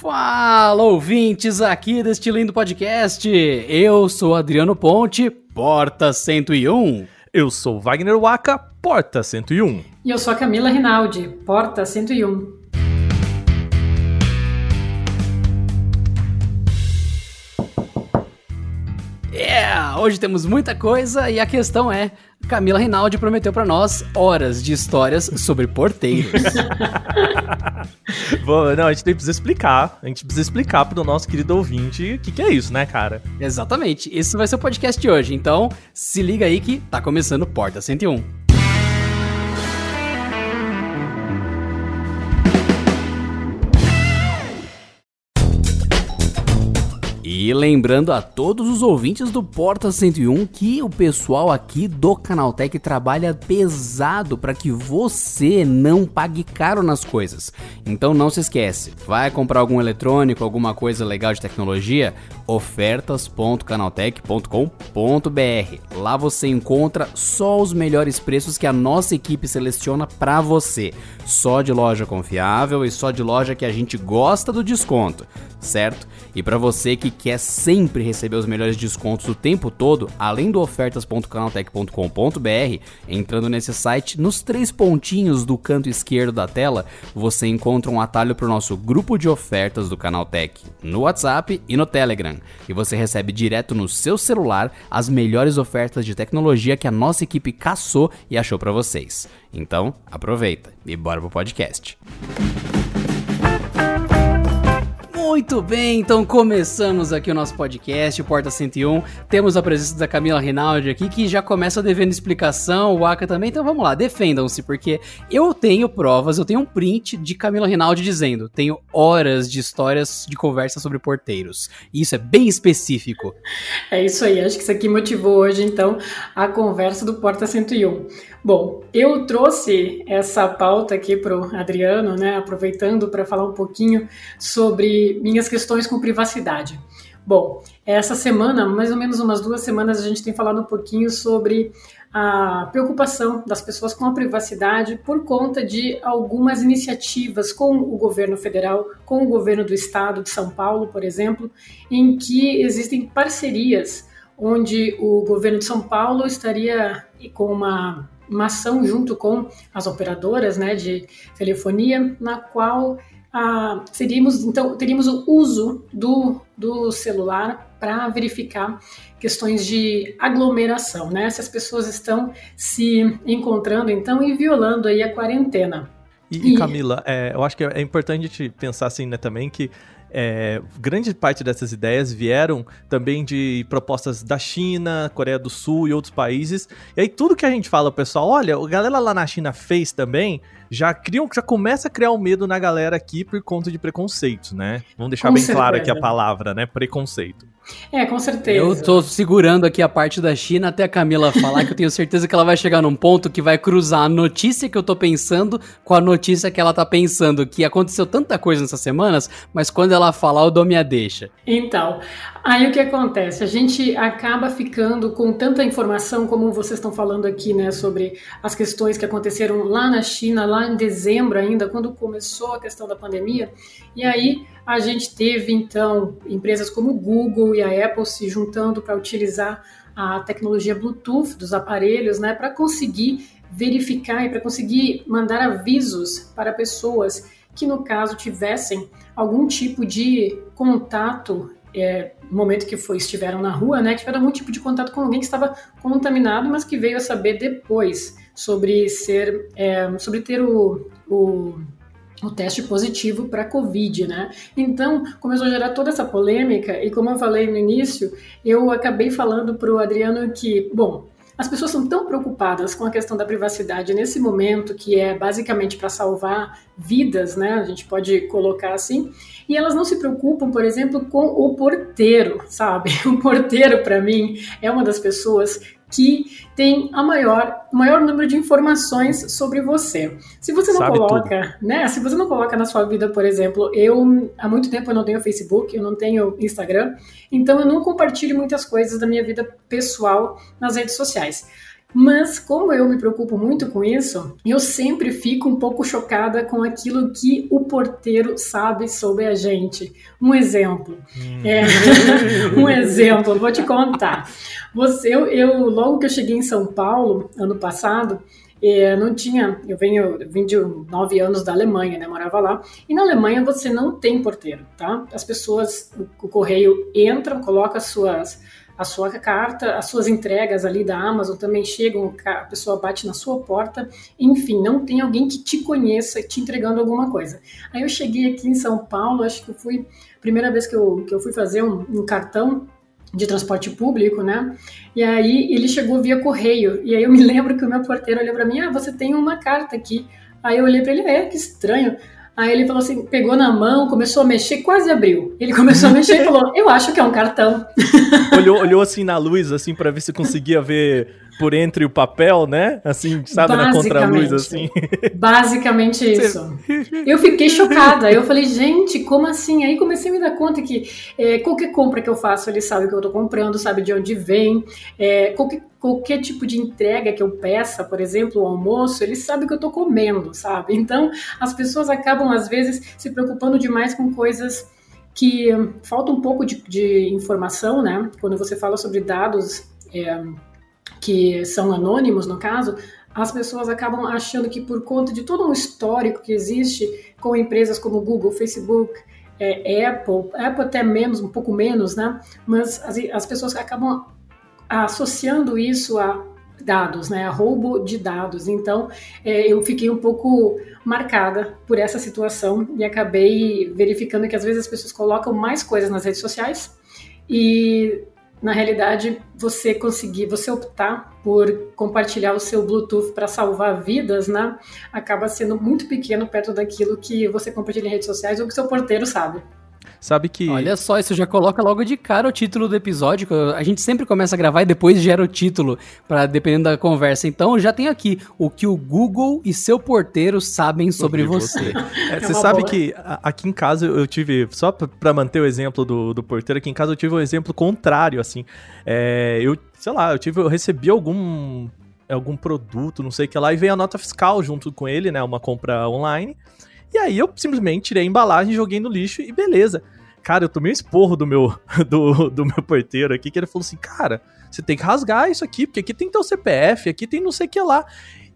Fala, ouvintes aqui deste lindo podcast. Eu sou Adriano Ponte, Porta 101. Eu sou Wagner Waka, Porta 101. E eu sou a Camila Rinaldi, Porta 101. Yeah! Hoje temos muita coisa e a questão é: Camila Rinaldi prometeu para nós horas de histórias sobre porteiros. Bom, não, a gente precisa explicar. A gente precisa explicar pro nosso querido ouvinte o que, que é isso, né, cara? Exatamente. Esse vai ser o podcast de hoje. Então, se liga aí que tá começando Porta 101. E lembrando a todos os ouvintes do Porta 101 que o pessoal aqui do Canaltech trabalha pesado para que você não pague caro nas coisas. Então não se esquece, vai comprar algum eletrônico, alguma coisa legal de tecnologia, ofertas.canaltech.com.br. Lá você encontra só os melhores preços que a nossa equipe seleciona para você. Só de loja confiável e só de loja que a gente gosta do desconto, certo? E para você que quer sempre receber os melhores descontos o tempo todo, além do ofertas.canaltech.com.br, entrando nesse site, nos três pontinhos do canto esquerdo da tela, você encontra um atalho para o nosso grupo de ofertas do Canaltech, no WhatsApp e no Telegram. E você recebe direto no seu celular as melhores ofertas de tecnologia que a nossa equipe caçou e achou para vocês. Então, aproveita e bora pro podcast. Muito bem, então começamos aqui o nosso podcast, o Porta 101. Temos a presença da Camila Rinaldi aqui, que já começa devendo explicação, o Aka também. Então vamos lá, defendam-se, porque eu tenho provas, eu tenho um print de Camila Rinaldi dizendo: tenho horas de histórias de conversa sobre porteiros. E isso é bem específico. É isso aí, acho que isso aqui motivou hoje, então, a conversa do Porta 101. Bom, eu trouxe essa pauta aqui para o Adriano, né, aproveitando para falar um pouquinho sobre minhas questões com privacidade. Bom, essa semana, mais ou menos umas duas semanas, a gente tem falado um pouquinho sobre a preocupação das pessoas com a privacidade por conta de algumas iniciativas com o governo federal, com o governo do estado de São Paulo, por exemplo, em que existem parcerias onde o governo de São Paulo estaria com uma uma ação junto com as operadoras né, de telefonia, na qual ah, seríamos, então, teríamos o uso do, do celular para verificar questões de aglomeração, né? Se as pessoas estão se encontrando, então, e violando aí a quarentena. E, e Camila, é, eu acho que é importante pensar assim, né, também que é, grande parte dessas ideias vieram também de propostas da China, Coreia do Sul e outros países. E aí tudo que a gente fala, pessoal, olha, a galera lá na China fez também, já criam, já começa a criar o um medo na galera aqui por conta de preconceitos, né? Vamos deixar Com bem certeza. claro aqui a palavra, né? Preconceito. É, com certeza. Eu tô segurando aqui a parte da China até a Camila falar que eu tenho certeza que ela vai chegar num ponto que vai cruzar a notícia que eu tô pensando com a notícia que ela tá pensando, que aconteceu tanta coisa nessas semanas, mas quando ela falar eu dou minha deixa. Então, aí o que acontece? A gente acaba ficando com tanta informação como vocês estão falando aqui, né, sobre as questões que aconteceram lá na China, lá em dezembro ainda, quando começou a questão da pandemia, e aí a gente teve então empresas como o Google e a Apple se juntando para utilizar a tecnologia Bluetooth dos aparelhos, né, para conseguir verificar e para conseguir mandar avisos para pessoas que no caso tivessem algum tipo de contato é, no momento que foi, estiveram na rua, né, tiveram algum tipo de contato com alguém que estava contaminado, mas que veio a saber depois sobre ser, é, sobre ter o, o o teste positivo para Covid, né? Então, começou a gerar toda essa polêmica, e como eu falei no início, eu acabei falando para o Adriano que, bom, as pessoas são tão preocupadas com a questão da privacidade nesse momento, que é basicamente para salvar vidas, né? A gente pode colocar assim, e elas não se preocupam, por exemplo, com o porteiro, sabe? O porteiro, para mim, é uma das pessoas que tem a maior, o maior número de informações sobre você. Se você não Sabe coloca, tudo. né? Se você não coloca na sua vida, por exemplo, eu há muito tempo eu não tenho Facebook, eu não tenho Instagram, então eu não compartilho muitas coisas da minha vida pessoal nas redes sociais. Mas como eu me preocupo muito com isso, eu sempre fico um pouco chocada com aquilo que o porteiro sabe sobre a gente. Um exemplo. Hum. É, um exemplo, vou te contar. Você, eu, eu, logo que eu cheguei em São Paulo, ano passado, é, não tinha. Eu venho, eu vim de nove anos da Alemanha, né? Morava lá. E na Alemanha você não tem porteiro, tá? As pessoas, o, o correio entra, coloca as suas a sua carta, as suas entregas ali da Amazon também chegam, a pessoa bate na sua porta, enfim, não tem alguém que te conheça te entregando alguma coisa. Aí eu cheguei aqui em São Paulo, acho que foi a primeira vez que eu, que eu fui fazer um, um cartão de transporte público, né? E aí ele chegou via correio. E aí eu me lembro que o meu porteiro olhou para mim: "Ah, você tem uma carta aqui". Aí eu olhei para ele: "É, que estranho". Aí ele falou assim, pegou na mão, começou a mexer, quase abriu. Ele começou a mexer e falou: "Eu acho que é um cartão". Olhou, olhou assim na luz, assim, para ver se conseguia ver por entre o papel, né? Assim, sabe, na contraluz, assim. Basicamente isso. Eu fiquei chocada. Eu falei, gente, como assim? Aí comecei a me dar conta que é, qualquer compra que eu faço, ele sabe o que eu tô comprando, sabe de onde vem. É, qualquer, qualquer tipo de entrega que eu peça, por exemplo, o almoço, ele sabe o que eu tô comendo, sabe? Então, as pessoas acabam, às vezes, se preocupando demais com coisas que falta um pouco de, de informação, né? Quando você fala sobre dados. É, que são anônimos no caso, as pessoas acabam achando que por conta de todo um histórico que existe com empresas como Google, Facebook, é, Apple, Apple até menos, um pouco menos, né? Mas as, as pessoas acabam associando isso a dados, né? A roubo de dados. Então, é, eu fiquei um pouco marcada por essa situação e acabei verificando que às vezes as pessoas colocam mais coisas nas redes sociais e na realidade, você conseguir, você optar por compartilhar o seu Bluetooth para salvar vidas, né, acaba sendo muito pequeno perto daquilo que você compartilha em redes sociais ou que seu porteiro sabe. Sabe que. Olha só, isso já coloca logo de cara o título do episódio. A gente sempre começa a gravar e depois gera o título, para dependendo da conversa. Então já tem aqui o que o Google e seu porteiro sabem sobre você. É, é você sabe boa. que aqui em casa eu tive, só para manter o exemplo do, do porteiro, aqui em casa eu tive um exemplo contrário, assim. É, eu, sei lá, eu tive, eu recebi algum algum produto, não sei o que lá, e veio a nota fiscal junto com ele, né? Uma compra online. E aí eu simplesmente tirei a embalagem, joguei no lixo e beleza. Cara, eu tomei um esporro do meu, do, do meu porteiro aqui, que ele falou assim, cara, você tem que rasgar isso aqui, porque aqui tem teu CPF, aqui tem não sei o que lá.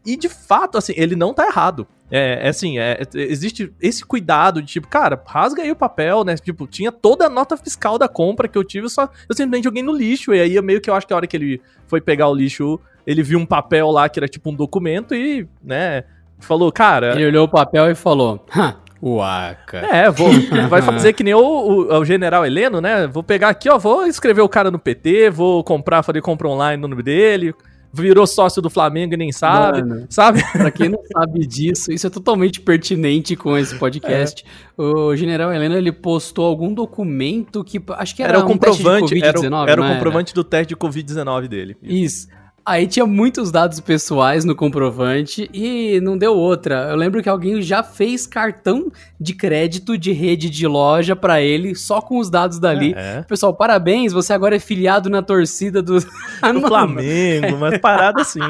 E de fato, assim, ele não tá errado. É, é assim, é, existe esse cuidado de tipo, cara, rasga aí o papel, né? Tipo, tinha toda a nota fiscal da compra que eu tive, só eu simplesmente joguei no lixo. E aí meio que eu acho que a hora que ele foi pegar o lixo, ele viu um papel lá que era tipo um documento e, né, falou, cara. Ele olhou o papel e falou: Uaca. É, vou, vai fazer que nem o, o, o, general Heleno, né? Vou pegar aqui, ó, vou escrever o cara no PT, vou comprar, fazer compra online no nome dele. Virou sócio do Flamengo e nem sabe, Mano, sabe? Pra quem não sabe disso, isso é totalmente pertinente com esse podcast. É. O general Heleno, ele postou algum documento que, acho que era, era o um comprovante, era, o, era o comprovante era? do teste de Covid-19 dele. Isso. Aí tinha muitos dados pessoais no comprovante e não deu outra. Eu lembro que alguém já fez cartão de crédito de rede de loja para ele só com os dados dali. É. Pessoal, parabéns, você agora é filiado na torcida do, do Flamengo, mas parada assim.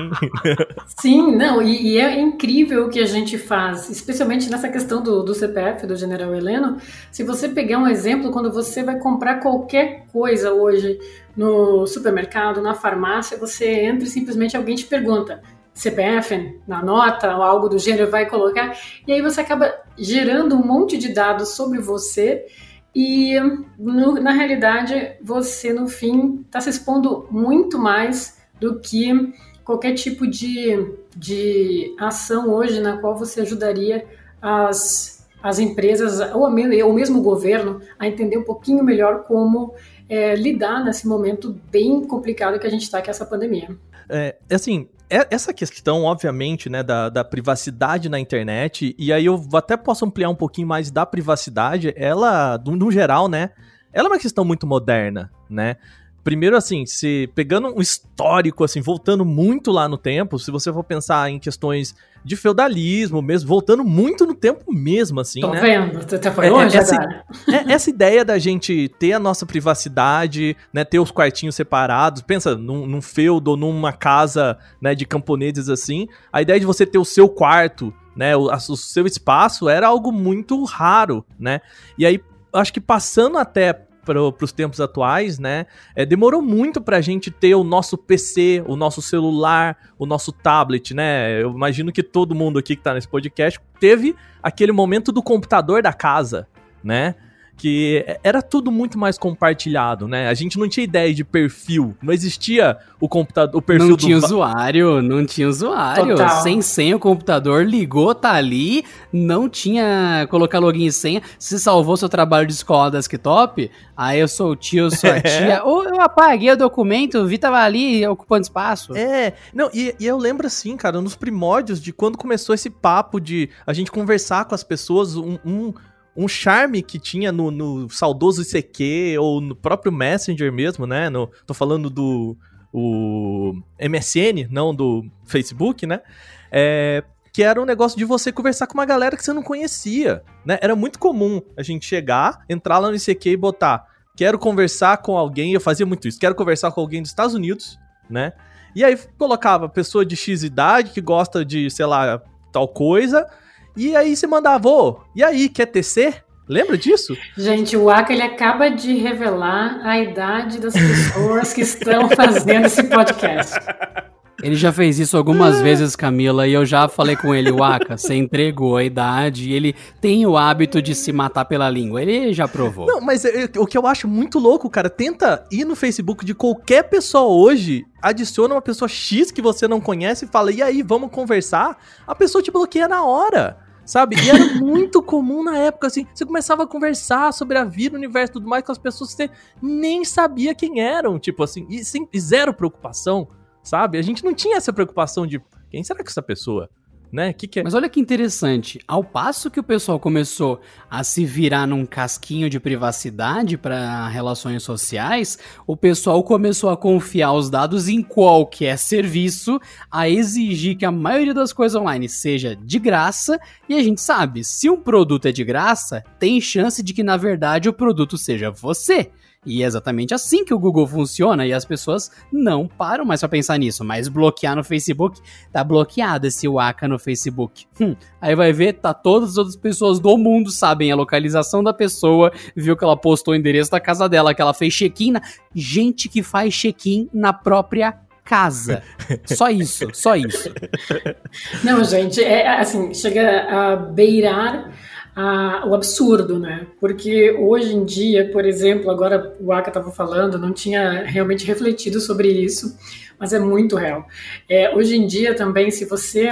Sim, não, e, e, é incrível o que a gente faz, especialmente nessa questão do, do CPF do General Heleno. Se você pegar um exemplo, quando você vai comprar qualquer coisa hoje, no supermercado, na farmácia, você entra e simplesmente alguém te pergunta CPF na nota ou algo do gênero, vai colocar, e aí você acaba gerando um monte de dados sobre você e no, na realidade você no fim está se expondo muito mais do que qualquer tipo de, de ação hoje na qual você ajudaria as, as empresas ou, ou mesmo o governo a entender um pouquinho melhor como é, lidar nesse momento bem complicado que a gente está, com essa pandemia. É, assim, é, essa questão, obviamente, né, da, da, privacidade na internet, e aí eu até posso ampliar um pouquinho mais da privacidade, ela, no geral, né, ela é uma questão muito moderna, né? primeiro assim, se pegando um histórico assim, voltando muito lá no tempo, se você for pensar em questões de feudalismo mesmo, voltando muito no tempo mesmo, assim, Tô né? vendo, você até foi longe é, essa, é, ideia da gente ter a nossa privacidade, né, ter os quartinhos separados, pensa num, num feudo ou numa casa, né, de camponeses assim, a ideia de você ter o seu quarto, né, o, o seu espaço era algo muito raro, né? E aí, acho que passando até para os tempos atuais, né? É, demorou muito para a gente ter o nosso PC, o nosso celular, o nosso tablet, né? Eu imagino que todo mundo aqui que está nesse podcast teve aquele momento do computador da casa, né? Que era tudo muito mais compartilhado, né? A gente não tinha ideia de perfil, não existia o computador, o perfil não tinha usuário, não tinha usuário, Total. sem senha o computador ligou, tá ali, não tinha colocar login e senha, se salvou seu trabalho de escola desktop, aí eu sou o tio, sou a tia, ou eu apaguei o documento, vi tava ali ocupando espaço. É, não, e, e eu lembro assim, cara, nos primórdios de quando começou esse papo de a gente conversar com as pessoas, um, um um charme que tinha no, no saudoso ICQ ou no próprio Messenger mesmo, né? No, tô falando do o MSN, não do Facebook, né? É, que era um negócio de você conversar com uma galera que você não conhecia, né? Era muito comum a gente chegar, entrar lá no ICQ e botar quero conversar com alguém, eu fazia muito isso, quero conversar com alguém dos Estados Unidos, né? E aí colocava pessoa de X idade que gosta de, sei lá, tal coisa, e aí você mandava, ô, e aí, quer tecer? Lembra disso? Gente, o Aka ele acaba de revelar a idade das pessoas que estão fazendo esse podcast. Ele já fez isso algumas vezes, Camila, e eu já falei com ele, Waka, você entregou a idade, e ele tem o hábito de se matar pela língua. Ele já provou. Não, mas é, o que eu acho muito louco, cara, tenta ir no Facebook de qualquer pessoa hoje, adiciona uma pessoa X que você não conhece e fala, e aí, vamos conversar? A pessoa te bloqueia na hora sabe? E era muito comum na época, assim, você começava a conversar sobre a vida, o universo e tudo mais com as pessoas que você nem sabia quem eram, tipo assim, e, sem, e zero preocupação, sabe? A gente não tinha essa preocupação de quem será que é essa pessoa? Né? Que que é? Mas olha que interessante, ao passo que o pessoal começou a se virar num casquinho de privacidade para relações sociais, o pessoal começou a confiar os dados em qualquer serviço, a exigir que a maioria das coisas online seja de graça, e a gente sabe, se um produto é de graça, tem chance de que na verdade o produto seja você. E é exatamente assim que o Google funciona e as pessoas não param mais pra pensar nisso. Mas bloquear no Facebook, tá bloqueado esse Waka no Facebook. Hum, aí vai ver, tá todas as outras pessoas do mundo sabem a localização da pessoa, viu que ela postou o endereço da casa dela, que ela fez check-in. Na... Gente que faz check-in na própria casa. Só isso, só isso. Não, gente, é assim, chega a beirar a, o absurdo, né? Porque hoje em dia, por exemplo, agora o Aka estava falando, não tinha realmente refletido sobre isso, mas é muito real. É, hoje em dia também, se você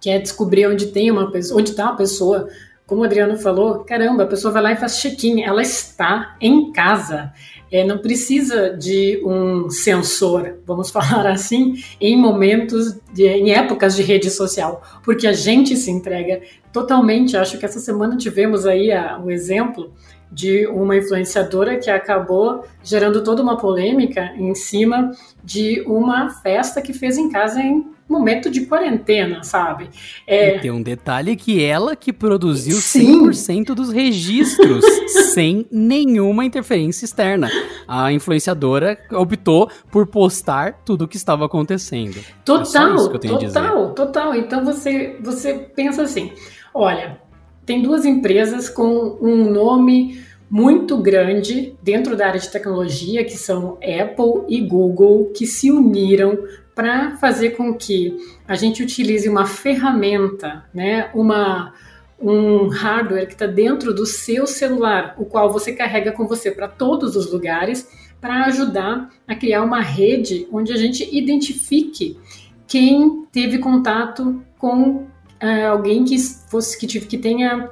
quer descobrir onde tem uma pessoa, onde está uma pessoa, como o Adriano falou, caramba, a pessoa vai lá e faz check-in, ela está em casa é, não precisa de um sensor, vamos falar assim, em momentos, de, em épocas de rede social, porque a gente se entrega totalmente. Acho que essa semana tivemos aí a, o exemplo de uma influenciadora que acabou gerando toda uma polêmica em cima de uma festa que fez em casa em momento de quarentena, sabe? É... E tem um detalhe que ela que produziu Sim. 100% dos registros sem nenhuma interferência externa. A influenciadora optou por postar tudo o que estava acontecendo. Total, é total, total. Então você, você pensa assim, olha, tem duas empresas com um nome muito grande dentro da área de tecnologia, que são Apple e Google, que se uniram para fazer com que a gente utilize uma ferramenta, né, uma, um hardware que está dentro do seu celular, o qual você carrega com você para todos os lugares, para ajudar a criar uma rede onde a gente identifique quem teve contato com é, alguém que fosse que, que tenha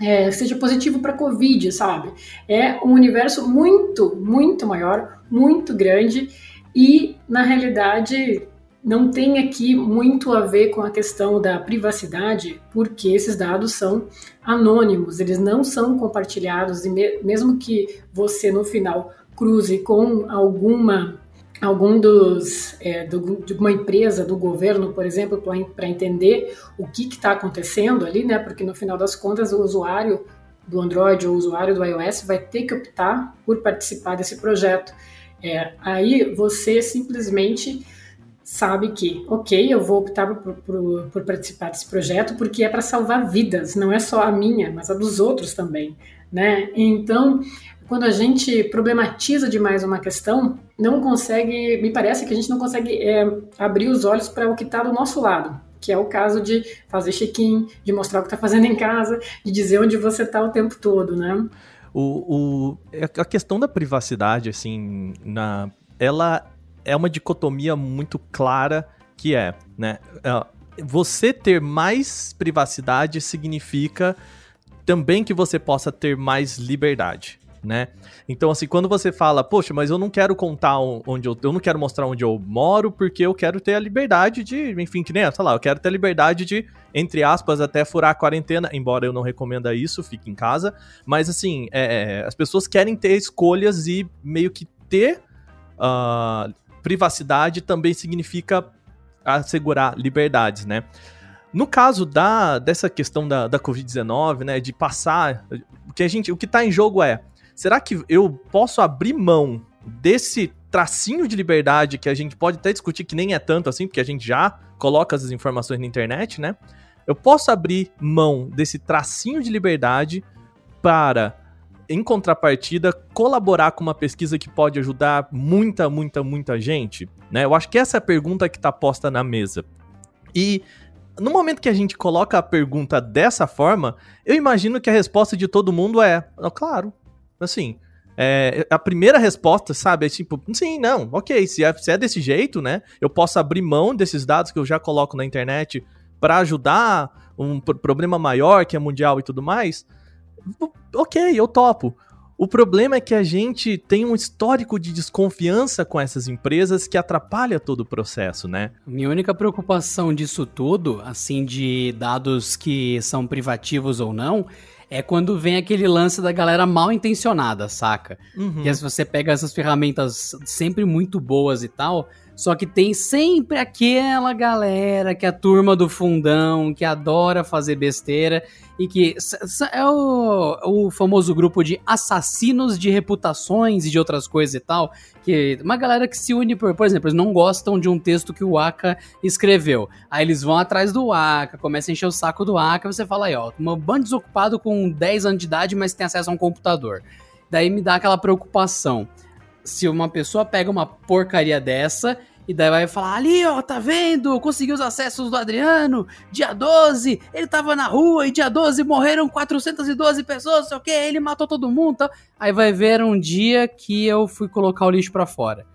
é, seja positivo para Covid, sabe? É um universo muito, muito maior, muito grande e, na realidade, não tem aqui muito a ver com a questão da privacidade, porque esses dados são anônimos, eles não são compartilhados, e mesmo que você no final cruze com alguma algum dos é, do, de uma empresa do governo, por exemplo, para entender o que está acontecendo ali, né? Porque no final das contas o usuário do Android ou o usuário do iOS vai ter que optar por participar desse projeto. É, aí você simplesmente sabe que, ok, eu vou optar por, por, por participar desse projeto porque é para salvar vidas, não é só a minha, mas a dos outros também, né? Então, quando a gente problematiza demais uma questão, não consegue, me parece que a gente não consegue é, abrir os olhos para o que está do nosso lado, que é o caso de fazer check-in, de mostrar o que está fazendo em casa, de dizer onde você está o tempo todo, né? O, o, a questão da privacidade, assim, na, ela é uma dicotomia muito clara que é, né? É, você ter mais privacidade significa também que você possa ter mais liberdade né? Então, assim, quando você fala, poxa, mas eu não quero contar onde eu. Eu não quero mostrar onde eu moro, porque eu quero ter a liberdade de. Enfim, que nem, sei lá, eu quero ter a liberdade de, entre aspas, até furar a quarentena, embora eu não recomenda isso, fique em casa. Mas, assim, é, é as pessoas querem ter escolhas e meio que ter. Uh, privacidade também significa assegurar liberdades, né? No caso da, dessa questão da, da Covid-19, né, de passar, o que a gente, o que está em jogo é Será que eu posso abrir mão desse tracinho de liberdade que a gente pode até discutir que nem é tanto assim, porque a gente já coloca as informações na internet, né? Eu posso abrir mão desse tracinho de liberdade para, em contrapartida, colaborar com uma pesquisa que pode ajudar muita, muita, muita gente? Né? Eu acho que essa é a pergunta que está posta na mesa. E no momento que a gente coloca a pergunta dessa forma, eu imagino que a resposta de todo mundo é: claro, Assim, é, a primeira resposta, sabe, é tipo, sim, não, ok, se é, se é desse jeito, né, eu posso abrir mão desses dados que eu já coloco na internet para ajudar um problema maior que é mundial e tudo mais, ok, eu topo. O problema é que a gente tem um histórico de desconfiança com essas empresas que atrapalha todo o processo, né? Minha única preocupação disso tudo, assim, de dados que são privativos ou não, é quando vem aquele lance da galera mal intencionada, saca? Uhum. Que se você pega essas ferramentas sempre muito boas e tal, só que tem sempre aquela galera que é a turma do fundão, que adora fazer besteira e que é o, o famoso grupo de assassinos de reputações e de outras coisas e tal. Que uma galera que se une por, por exemplo, eles não gostam de um texto que o Aka escreveu. Aí eles vão atrás do Aka, começam a encher o saco do Aka, você fala aí, ó, um bando desocupado com 10 anos de idade, mas tem acesso a um computador. Daí me dá aquela preocupação se uma pessoa pega uma porcaria dessa e daí vai falar, ali ó, tá vendo? Conseguiu os acessos do Adriano, dia 12, ele tava na rua e dia 12 morreram 412 pessoas, sei o que, ele matou todo mundo, tá? Aí vai ver um dia que eu fui colocar o lixo para fora.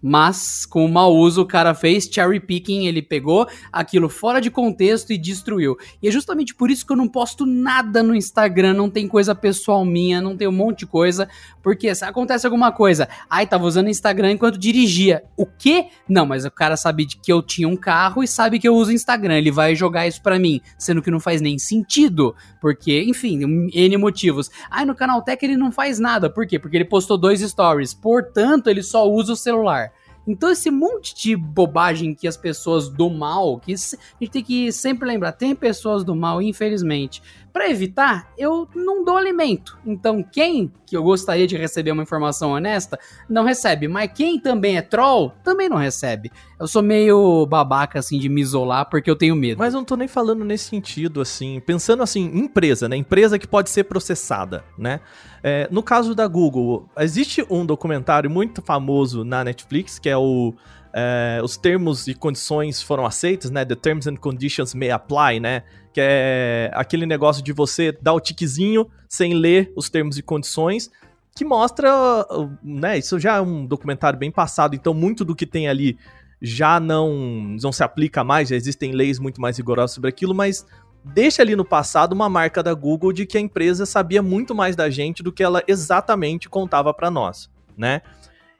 Mas, com o mau uso, o cara fez cherry picking, ele pegou aquilo fora de contexto e destruiu. E é justamente por isso que eu não posto nada no Instagram, não tem coisa pessoal minha, não tem um monte de coisa, porque se acontece alguma coisa, ai, tava usando Instagram enquanto dirigia. O quê? Não, mas o cara sabe que eu tinha um carro e sabe que eu uso Instagram, ele vai jogar isso para mim, sendo que não faz nem sentido, porque, enfim, N motivos. Ai, no Canaltech ele não faz nada, por quê? Porque ele postou dois stories, portanto, ele só usa o celular. Então, esse monte de bobagem que as pessoas do mal, que a gente tem que sempre lembrar, tem pessoas do mal, infelizmente. Para evitar, eu não dou alimento. Então, quem que eu gostaria de receber uma informação honesta, não recebe. Mas quem também é troll, também não recebe. Eu sou meio babaca, assim, de me isolar porque eu tenho medo. Mas eu não tô nem falando nesse sentido, assim. Pensando, assim, empresa, né? Empresa que pode ser processada, né? É, no caso da Google, existe um documentário muito famoso na Netflix, que é o é, os termos e condições foram aceitos, né? The terms and conditions may apply, né? Que é aquele negócio de você dar o tiquezinho sem ler os termos e condições, que mostra, né? Isso já é um documentário bem passado, então muito do que tem ali já não, não se aplica mais, já existem leis muito mais rigorosas sobre aquilo, mas deixa ali no passado uma marca da Google de que a empresa sabia muito mais da gente do que ela exatamente contava para nós, né?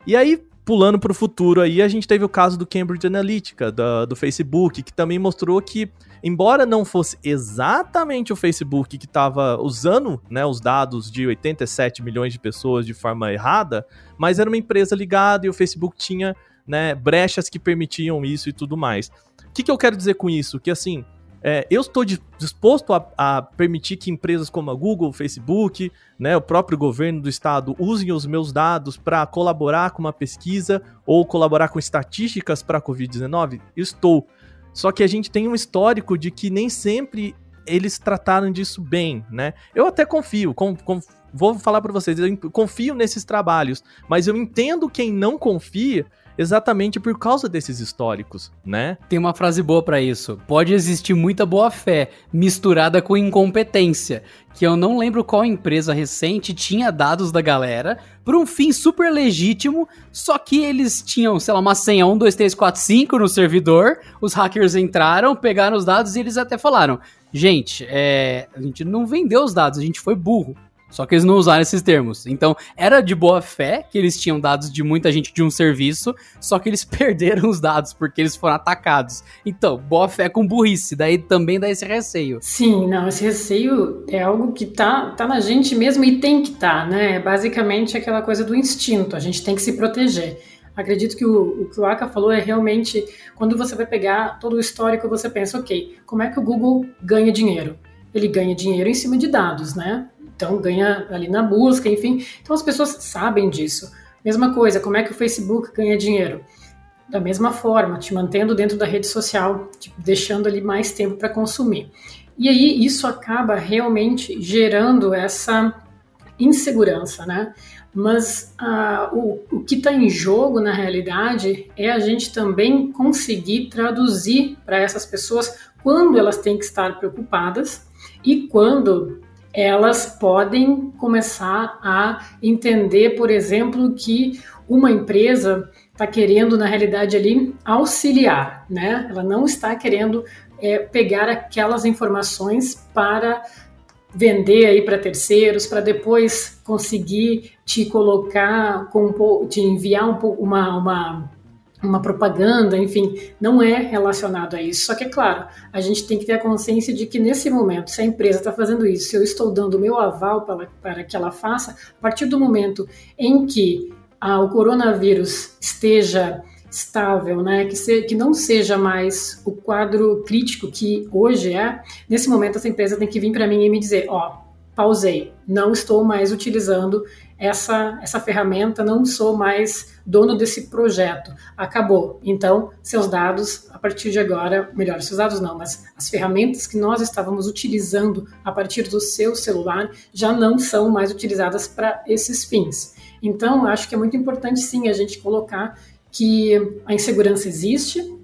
E aí, pulando para o futuro aí, a gente teve o caso do Cambridge Analytica, do, Facebook, que também mostrou que, embora não fosse exatamente o Facebook que estava usando né, os dados de 87 milhões de pessoas de forma errada, mas era uma empresa ligada e o Facebook tinha né, brechas que permitiam isso e tudo mais. O que, que eu quero dizer com isso? Que assim, é, eu estou disposto a, a, permitir que empresas como a Google, Facebook, né, o próprio governo do estado usem os meus dados para colaborar com uma pesquisa ou colaborar com estatísticas para a Covid-19? Estou. Só que a gente tem um histórico de que nem sempre eles trataram disso bem, né? Eu até confio, com, com, vou falar para vocês, eu confio nesses trabalhos, mas eu entendo quem não confia exatamente por causa desses históricos, né? Tem uma frase boa para isso. Pode existir muita boa fé misturada com incompetência, que eu não lembro qual empresa recente tinha dados da galera por um fim super legítimo, só que eles tinham, sei lá, uma senha 1, 2, 3, 4, 5 no servidor, os hackers entraram, pegaram os dados e eles até falaram, gente, é, a gente não vendeu os dados, a gente foi burro. Só que eles não usaram esses termos. Então, era de boa fé que eles tinham dados de muita gente de um serviço, só que eles perderam os dados porque eles foram atacados. Então, boa fé com burrice, daí também dá esse receio. Sim, não, esse receio é algo que tá, tá na gente mesmo e tem que estar, tá, né? É basicamente aquela coisa do instinto, a gente tem que se proteger. Acredito que o, o que o Aka falou é realmente quando você vai pegar todo o histórico, você pensa, ok, como é que o Google ganha dinheiro? Ele ganha dinheiro em cima de dados, né? Então ganha ali na busca, enfim. Então as pessoas sabem disso. Mesma coisa, como é que o Facebook ganha dinheiro? Da mesma forma, te mantendo dentro da rede social, deixando ali mais tempo para consumir. E aí isso acaba realmente gerando essa insegurança, né? Mas ah, o, o que está em jogo na realidade é a gente também conseguir traduzir para essas pessoas quando elas têm que estar preocupadas e quando elas podem começar a entender, por exemplo, que uma empresa está querendo, na realidade, ali auxiliar, né? Ela não está querendo é, pegar aquelas informações para vender aí para terceiros, para depois conseguir te colocar, com, te enviar um, uma, uma uma propaganda, enfim, não é relacionado a isso. Só que, é claro, a gente tem que ter a consciência de que nesse momento, se a empresa está fazendo isso, se eu estou dando o meu aval para, para que ela faça, a partir do momento em que ah, o coronavírus esteja estável, né, que, se, que não seja mais o quadro crítico que hoje é, nesse momento essa empresa tem que vir para mim e me dizer, ó, pausei, não estou mais utilizando essa, essa ferramenta, não sou mais dono desse projeto. Acabou. Então, seus dados, a partir de agora, melhor, seus dados não, mas as ferramentas que nós estávamos utilizando a partir do seu celular já não são mais utilizadas para esses fins. Então, acho que é muito importante sim a gente colocar que a insegurança existe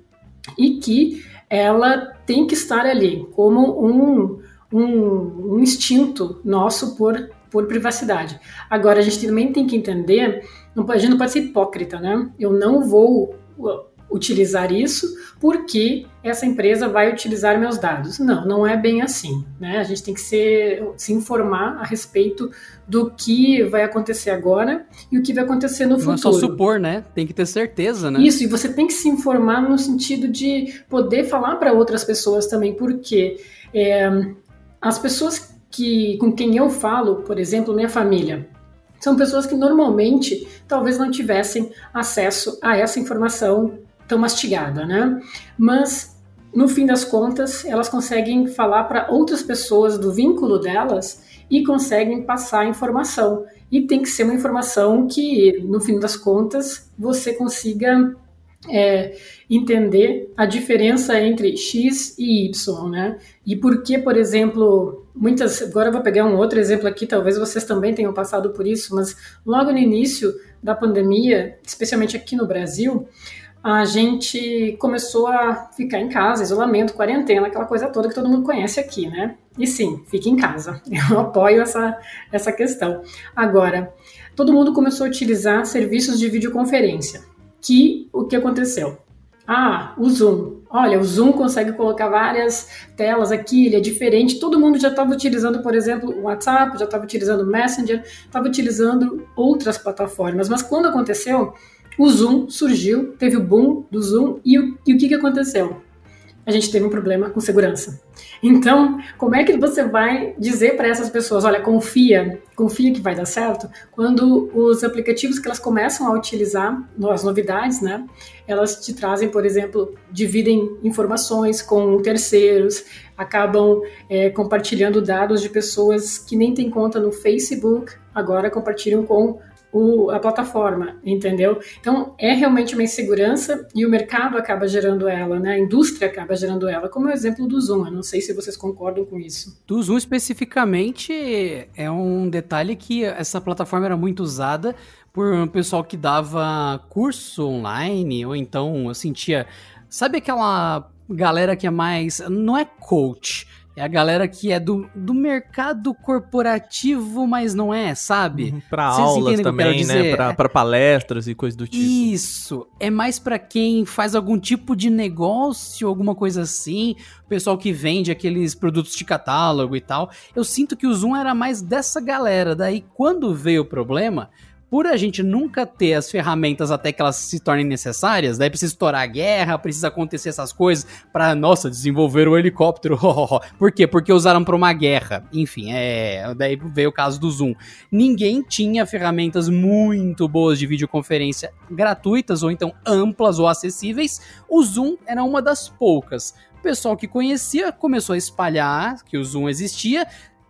e que ela tem que estar ali como um, um, um instinto nosso por por privacidade. Agora, a gente também tem que entender, não, a gente não pode ser hipócrita, né? Eu não vou uh, utilizar isso porque essa empresa vai utilizar meus dados. Não, não é bem assim, né? A gente tem que ser, se informar a respeito do que vai acontecer agora e o que vai acontecer no não futuro. Não é só supor, né? Tem que ter certeza, né? Isso, e você tem que se informar no sentido de poder falar para outras pessoas também, porque é, as pessoas que com quem eu falo, por exemplo, minha família, são pessoas que normalmente talvez não tivessem acesso a essa informação tão mastigada, né? Mas no fim das contas, elas conseguem falar para outras pessoas do vínculo delas e conseguem passar a informação. E tem que ser uma informação que, no fim das contas, você consiga é, entender a diferença entre X e Y, né? E por que, por exemplo, muitas. Agora eu vou pegar um outro exemplo aqui, talvez vocês também tenham passado por isso, mas logo no início da pandemia, especialmente aqui no Brasil, a gente começou a ficar em casa, isolamento, quarentena, aquela coisa toda que todo mundo conhece aqui, né? E sim, fique em casa. Eu apoio essa, essa questão. Agora, todo mundo começou a utilizar serviços de videoconferência que o que aconteceu? Ah, o Zoom. Olha, o Zoom consegue colocar várias telas aqui, ele é diferente. Todo mundo já estava utilizando, por exemplo, o WhatsApp, já estava utilizando o Messenger, estava utilizando outras plataformas. Mas quando aconteceu, o Zoom surgiu, teve o boom do Zoom e o, e o que, que aconteceu? A gente teve um problema com segurança. Então, como é que você vai dizer para essas pessoas, olha, confia, confia que vai dar certo, quando os aplicativos que elas começam a utilizar, as novidades, né, elas te trazem, por exemplo, dividem informações com terceiros, acabam é, compartilhando dados de pessoas que nem têm conta no Facebook, agora compartilham com o, a plataforma, entendeu? Então, é realmente uma insegurança e o mercado acaba gerando ela, né? A indústria acaba gerando ela, como é o exemplo do Zoom. Eu não sei se vocês concordam com isso. Do Zoom especificamente, é um detalhe que essa plataforma era muito usada por um pessoal que dava curso online, ou então eu sentia. Sabe aquela galera que é mais. Não é coach é a galera que é do, do mercado corporativo, mas não é, sabe? Uhum, pra Vocês aulas também, né? Pra, pra, palestras e coisas do tipo. Isso. É mais para quem faz algum tipo de negócio, alguma coisa assim. O pessoal que vende aqueles produtos de catálogo e tal. Eu sinto que o Zoom era mais dessa galera. Daí, quando veio o problema, por a gente nunca ter as ferramentas até que elas se tornem necessárias, daí precisa estourar a guerra, precisa acontecer essas coisas para nossa, desenvolver o helicóptero. Por quê? Porque usaram para uma guerra. Enfim, é, daí veio o caso do Zoom. Ninguém tinha ferramentas muito boas de videoconferência gratuitas ou então amplas ou acessíveis. O Zoom era uma das poucas. O pessoal que conhecia começou a espalhar que o Zoom existia,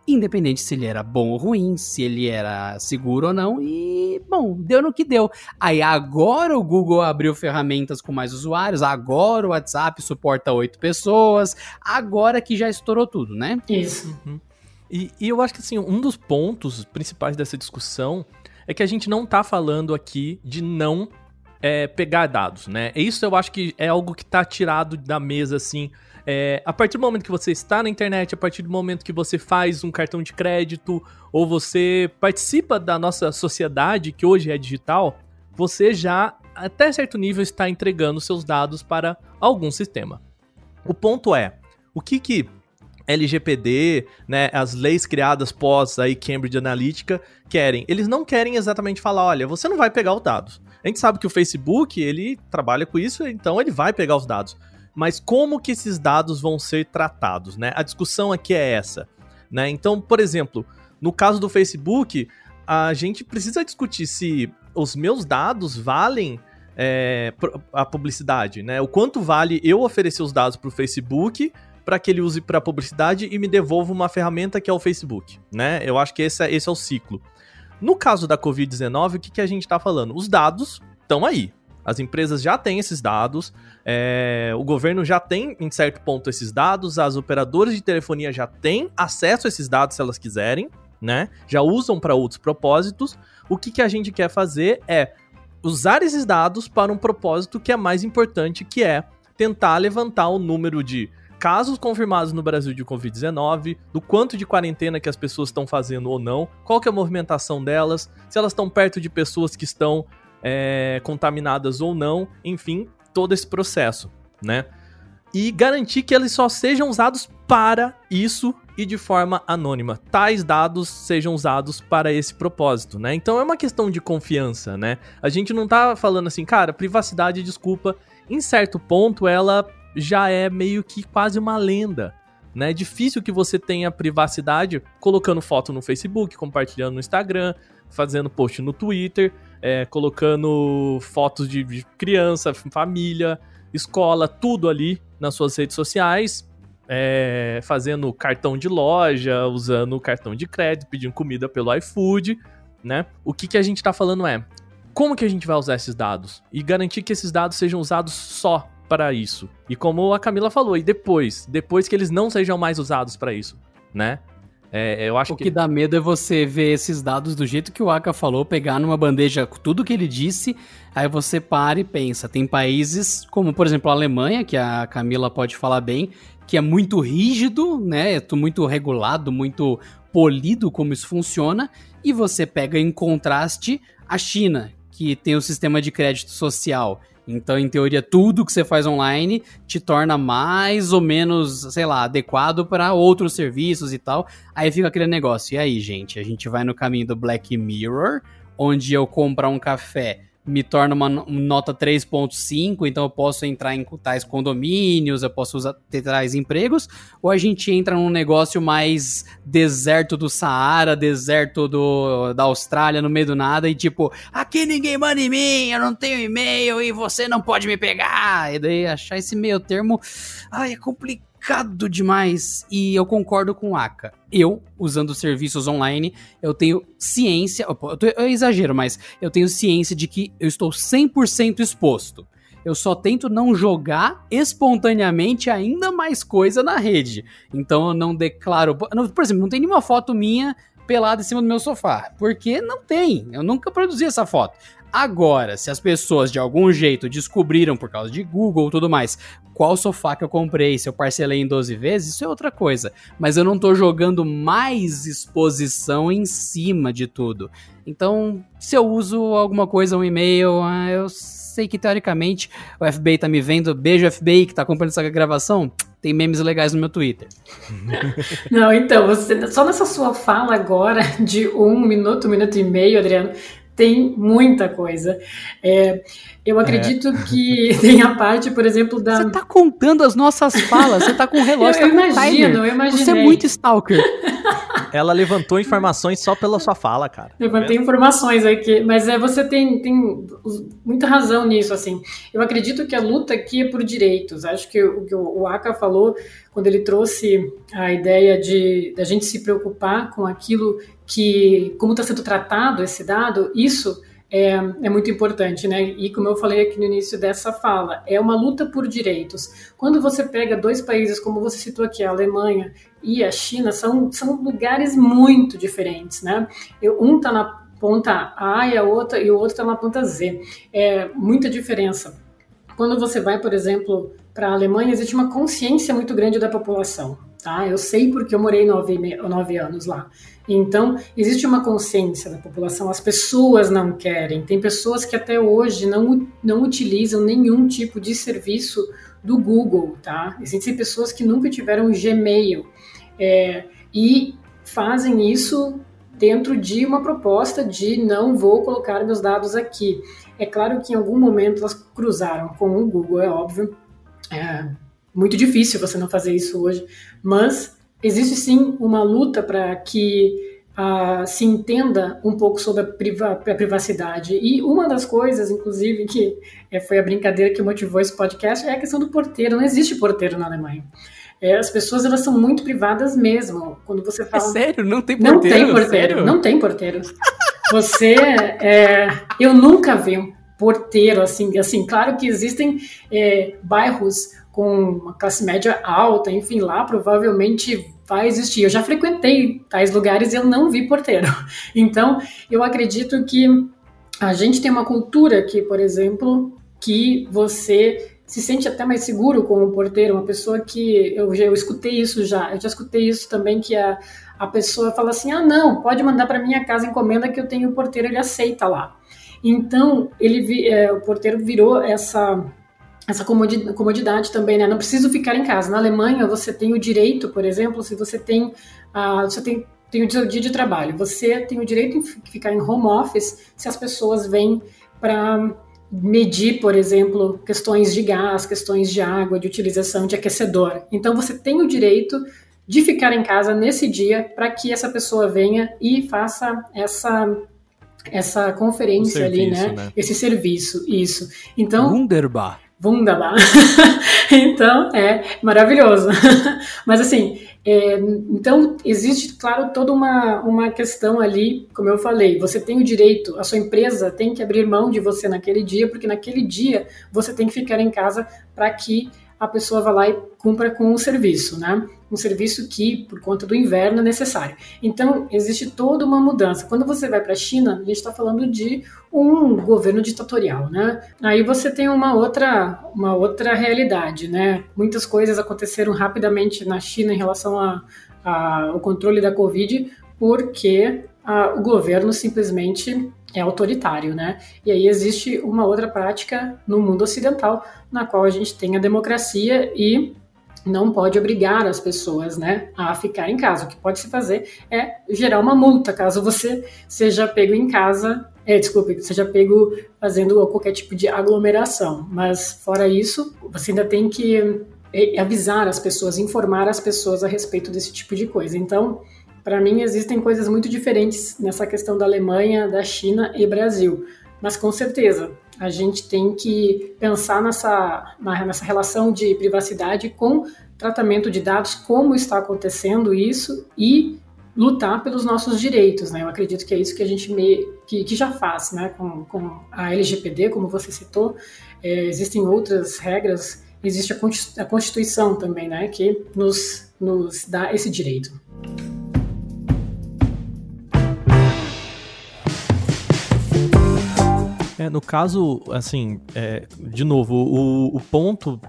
independente se ele era bom ou ruim, se ele era seguro ou não, e bom, deu no que deu. Aí agora o Google abriu ferramentas com mais usuários, agora o WhatsApp suporta oito pessoas, agora que já estourou tudo, né? Isso. Uhum. E, e, eu acho que assim, um dos pontos principais dessa discussão é que a gente não tá falando aqui de não é, pegar dados, né? Isso eu acho que é algo que tá tirado da mesa, assim, é, a partir do momento que você está na internet, a partir do momento que você faz um cartão de crédito ou você participa da nossa sociedade, que hoje é digital, você já, até certo nível, está entregando seus dados para algum sistema. O ponto é, o que que LGPD, né, as leis criadas pós aí Cambridge Analytica querem? Eles não querem exatamente falar, olha, você não vai pegar os dados. A gente sabe que o Facebook, ele trabalha com isso, então ele vai pegar os dados mas como que esses dados vão ser tratados, né? A discussão aqui é essa, né? Então, por exemplo, no caso do Facebook, a gente precisa discutir se os meus dados valem é, a publicidade, né? O quanto vale eu oferecer os dados para o Facebook para que ele use para publicidade e me devolva uma ferramenta que é o Facebook, né? Eu acho que esse é, esse é o ciclo. No caso da Covid-19, o que, que a gente está falando? Os dados estão aí, as empresas já têm esses dados, é, o governo já tem, em certo ponto, esses dados, as operadoras de telefonia já têm acesso a esses dados se elas quiserem, né? Já usam para outros propósitos. O que, que a gente quer fazer é usar esses dados para um propósito que é mais importante, que é tentar levantar o número de casos confirmados no Brasil de Covid-19, do quanto de quarentena que as pessoas estão fazendo ou não, qual que é a movimentação delas, se elas estão perto de pessoas que estão é, contaminadas ou não, enfim, todo esse processo, né? E garantir que eles só sejam usados para isso e de forma anônima. Tais dados sejam usados para esse propósito, né? Então é uma questão de confiança, né? A gente não tá falando assim, cara, privacidade, desculpa, em certo ponto ela já é meio que quase uma lenda. Né? É difícil que você tenha privacidade colocando foto no Facebook, compartilhando no Instagram, fazendo post no Twitter é, colocando fotos de, de criança, família, escola, tudo ali nas suas redes sociais, é, fazendo cartão de loja, usando cartão de crédito, pedindo comida pelo iFood, né? O que, que a gente está falando é como que a gente vai usar esses dados e garantir que esses dados sejam usados só para isso. E como a Camila falou, e depois, depois que eles não sejam mais usados para isso, né? É, eu acho o que... que dá medo é você ver esses dados do jeito que o Aka falou, pegar numa bandeja tudo que ele disse, aí você para e pensa. Tem países, como por exemplo a Alemanha, que a Camila pode falar bem, que é muito rígido, né? É muito regulado, muito polido como isso funciona, e você pega em contraste a China, que tem o sistema de crédito social então, em teoria, tudo que você faz online te torna mais ou menos, sei lá, adequado para outros serviços e tal. Aí fica aquele negócio. E aí, gente? A gente vai no caminho do Black Mirror, onde eu comprar um café me torna uma nota 3.5, então eu posso entrar em tais condomínios, eu posso usar, ter tais empregos, ou a gente entra num negócio mais deserto do Saara, deserto do, da Austrália, no meio do nada, e tipo, aqui ninguém manda em mim, eu não tenho e-mail e você não pode me pegar. E daí achar esse meio termo, ai, é complicado complicado demais. E eu concordo com o Aka. Eu, usando serviços online, eu tenho ciência. Eu, eu exagero, mas eu tenho ciência de que eu estou 100% exposto. Eu só tento não jogar espontaneamente ainda mais coisa na rede. Então eu não declaro. Por exemplo, não tem nenhuma foto minha pelada em cima do meu sofá. Porque não tem. Eu nunca produzi essa foto. Agora, se as pessoas de algum jeito descobriram por causa de Google e tudo mais, qual sofá que eu comprei, se eu parcelei em 12 vezes, isso é outra coisa. Mas eu não tô jogando mais exposição em cima de tudo. Então, se eu uso alguma coisa, um e-mail, ah, eu sei que teoricamente o FBI tá me vendo. Beijo, FBI, que tá acompanhando essa gravação. Tem memes legais no meu Twitter. Não, então, você, só nessa sua fala agora de um minuto, um minuto e meio, Adriano, tem muita coisa. É, eu acredito é. que tem a parte, por exemplo, da. Você tá contando as nossas falas, você tá com o relógio, eu, eu tá imagino, eu imagino. Você é muito stalker. Ela levantou informações só pela sua fala, cara. Levantei informações aqui, mas é, você tem, tem muita razão nisso, assim. Eu acredito que a luta aqui é por direitos. Acho que o que o Aka falou quando ele trouxe a ideia de da gente se preocupar com aquilo que, como está sendo tratado esse dado, isso é, é, muito importante, né? E como eu falei aqui no início dessa fala, é uma luta por direitos. Quando você pega dois países, como você citou aqui, a Alemanha e a China, são, são lugares muito diferentes, né? Um está na ponta A e a outra e o outro está na ponta Z. É muita diferença. Quando você vai, por exemplo, para a Alemanha, existe uma consciência muito grande da população. Tá? Eu sei porque eu morei nove, nove anos lá. Então, existe uma consciência da população, as pessoas não querem. Tem pessoas que até hoje não, não utilizam nenhum tipo de serviço do Google, tá? Existem pessoas que nunca tiveram Gmail é, e fazem isso dentro de uma proposta de não vou colocar meus dados aqui. É claro que em algum momento elas cruzaram com o Google, é óbvio. É muito difícil você não fazer isso hoje, mas existe sim uma luta para que uh, se entenda um pouco sobre a, priva a, privacidade. E uma das coisas, inclusive, que é, foi a brincadeira que motivou esse podcast é a questão do porteiro. Não existe porteiro na Alemanha. É, as pessoas elas são muito privadas mesmo. Quando você fala. É sério? Não tem porteiro? Não tem porteiro. Sério? Não tem porteiro. Você. É, eu nunca vi um porteiro assim. Assim, claro que existem é, bairros com uma classe média alta, enfim, lá provavelmente vai existir. Eu já frequentei tais lugares e eu não vi porteiro. Então, eu acredito que a gente tem uma cultura aqui, por exemplo, que você se sente até mais seguro com o porteiro, uma pessoa que eu já eu escutei isso já, eu já escutei isso também que a, a pessoa fala assim: "Ah, não, pode mandar para minha casa encomenda que eu tenho o porteiro, ele aceita lá". Então, ele é, o porteiro virou essa essa comodidade também, né? Não preciso ficar em casa. Na Alemanha, você tem o direito, por exemplo, se você tem, uh, você tem, tem o dia de trabalho, você tem o direito de ficar em home office se as pessoas vêm para medir, por exemplo, questões de gás, questões de água, de utilização de aquecedor. Então, você tem o direito de ficar em casa nesse dia para que essa pessoa venha e faça essa essa conferência serviço, ali, né? né? Esse serviço, isso. Então, Wunderbar. Wunderbar. então, é maravilhoso. Mas assim, é, então existe, claro, toda uma, uma questão ali, como eu falei, você tem o direito, a sua empresa tem que abrir mão de você naquele dia, porque naquele dia você tem que ficar em casa para que a pessoa vá lá e cumpra com o serviço, né? Um serviço que, por conta do inverno, é necessário. Então, existe toda uma mudança. Quando você vai para a China, a gente está falando de um governo ditatorial, né? Aí você tem uma outra, uma outra realidade, né? Muitas coisas aconteceram rapidamente na China em relação ao controle da Covid, porque a, o governo simplesmente é autoritário, né? E aí existe uma outra prática no mundo ocidental, na qual a gente tem a democracia e não pode obrigar as pessoas né, a ficar em casa. O que pode se fazer é gerar uma multa caso você seja pego em casa, é, desculpe, seja pego fazendo qualquer tipo de aglomeração. Mas fora isso, você ainda tem que é, avisar as pessoas, informar as pessoas a respeito desse tipo de coisa. Então, para mim, existem coisas muito diferentes nessa questão da Alemanha, da China e Brasil. Mas com certeza, a gente tem que pensar nessa, nessa relação de privacidade com tratamento de dados, como está acontecendo isso e lutar pelos nossos direitos, né? Eu acredito que é isso que a gente me, que, que já faz, né? Com, com a LGPD, como você citou, é, existem outras regras, existe a Constituição também, né? Que nos, nos dá esse direito. É, no caso, assim, é, de novo, o, o ponto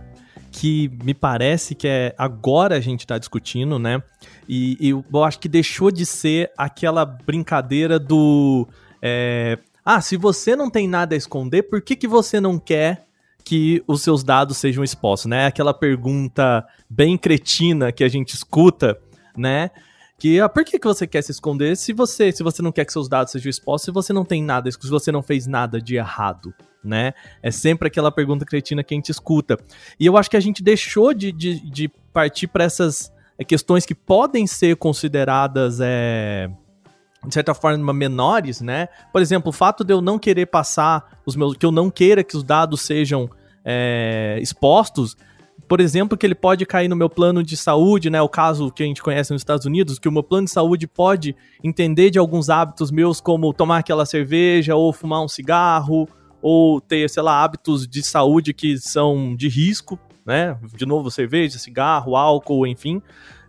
que me parece que é agora a gente está discutindo, né? E, e, eu acho que deixou de ser aquela brincadeira do. É, ah, se você não tem nada a esconder, por que, que você não quer que os seus dados sejam expostos, né? Aquela pergunta bem cretina que a gente escuta, né? Que ah, por que, que você quer se esconder se você se você não quer que seus dados sejam expostos, se você não tem nada, se você não fez nada de errado, né? É sempre aquela pergunta cretina que a gente escuta. E eu acho que a gente deixou de, de, de partir para essas é, questões que podem ser consideradas é, de certa forma menores, né? Por exemplo, o fato de eu não querer passar os meus, que eu não queira que os dados sejam é, expostos, por exemplo, que ele pode cair no meu plano de saúde, né? O caso que a gente conhece nos Estados Unidos, que o meu plano de saúde pode entender de alguns hábitos meus, como tomar aquela cerveja, ou fumar um cigarro, ou ter, sei lá, hábitos de saúde que são de risco, né? De novo, cerveja, cigarro, álcool, enfim.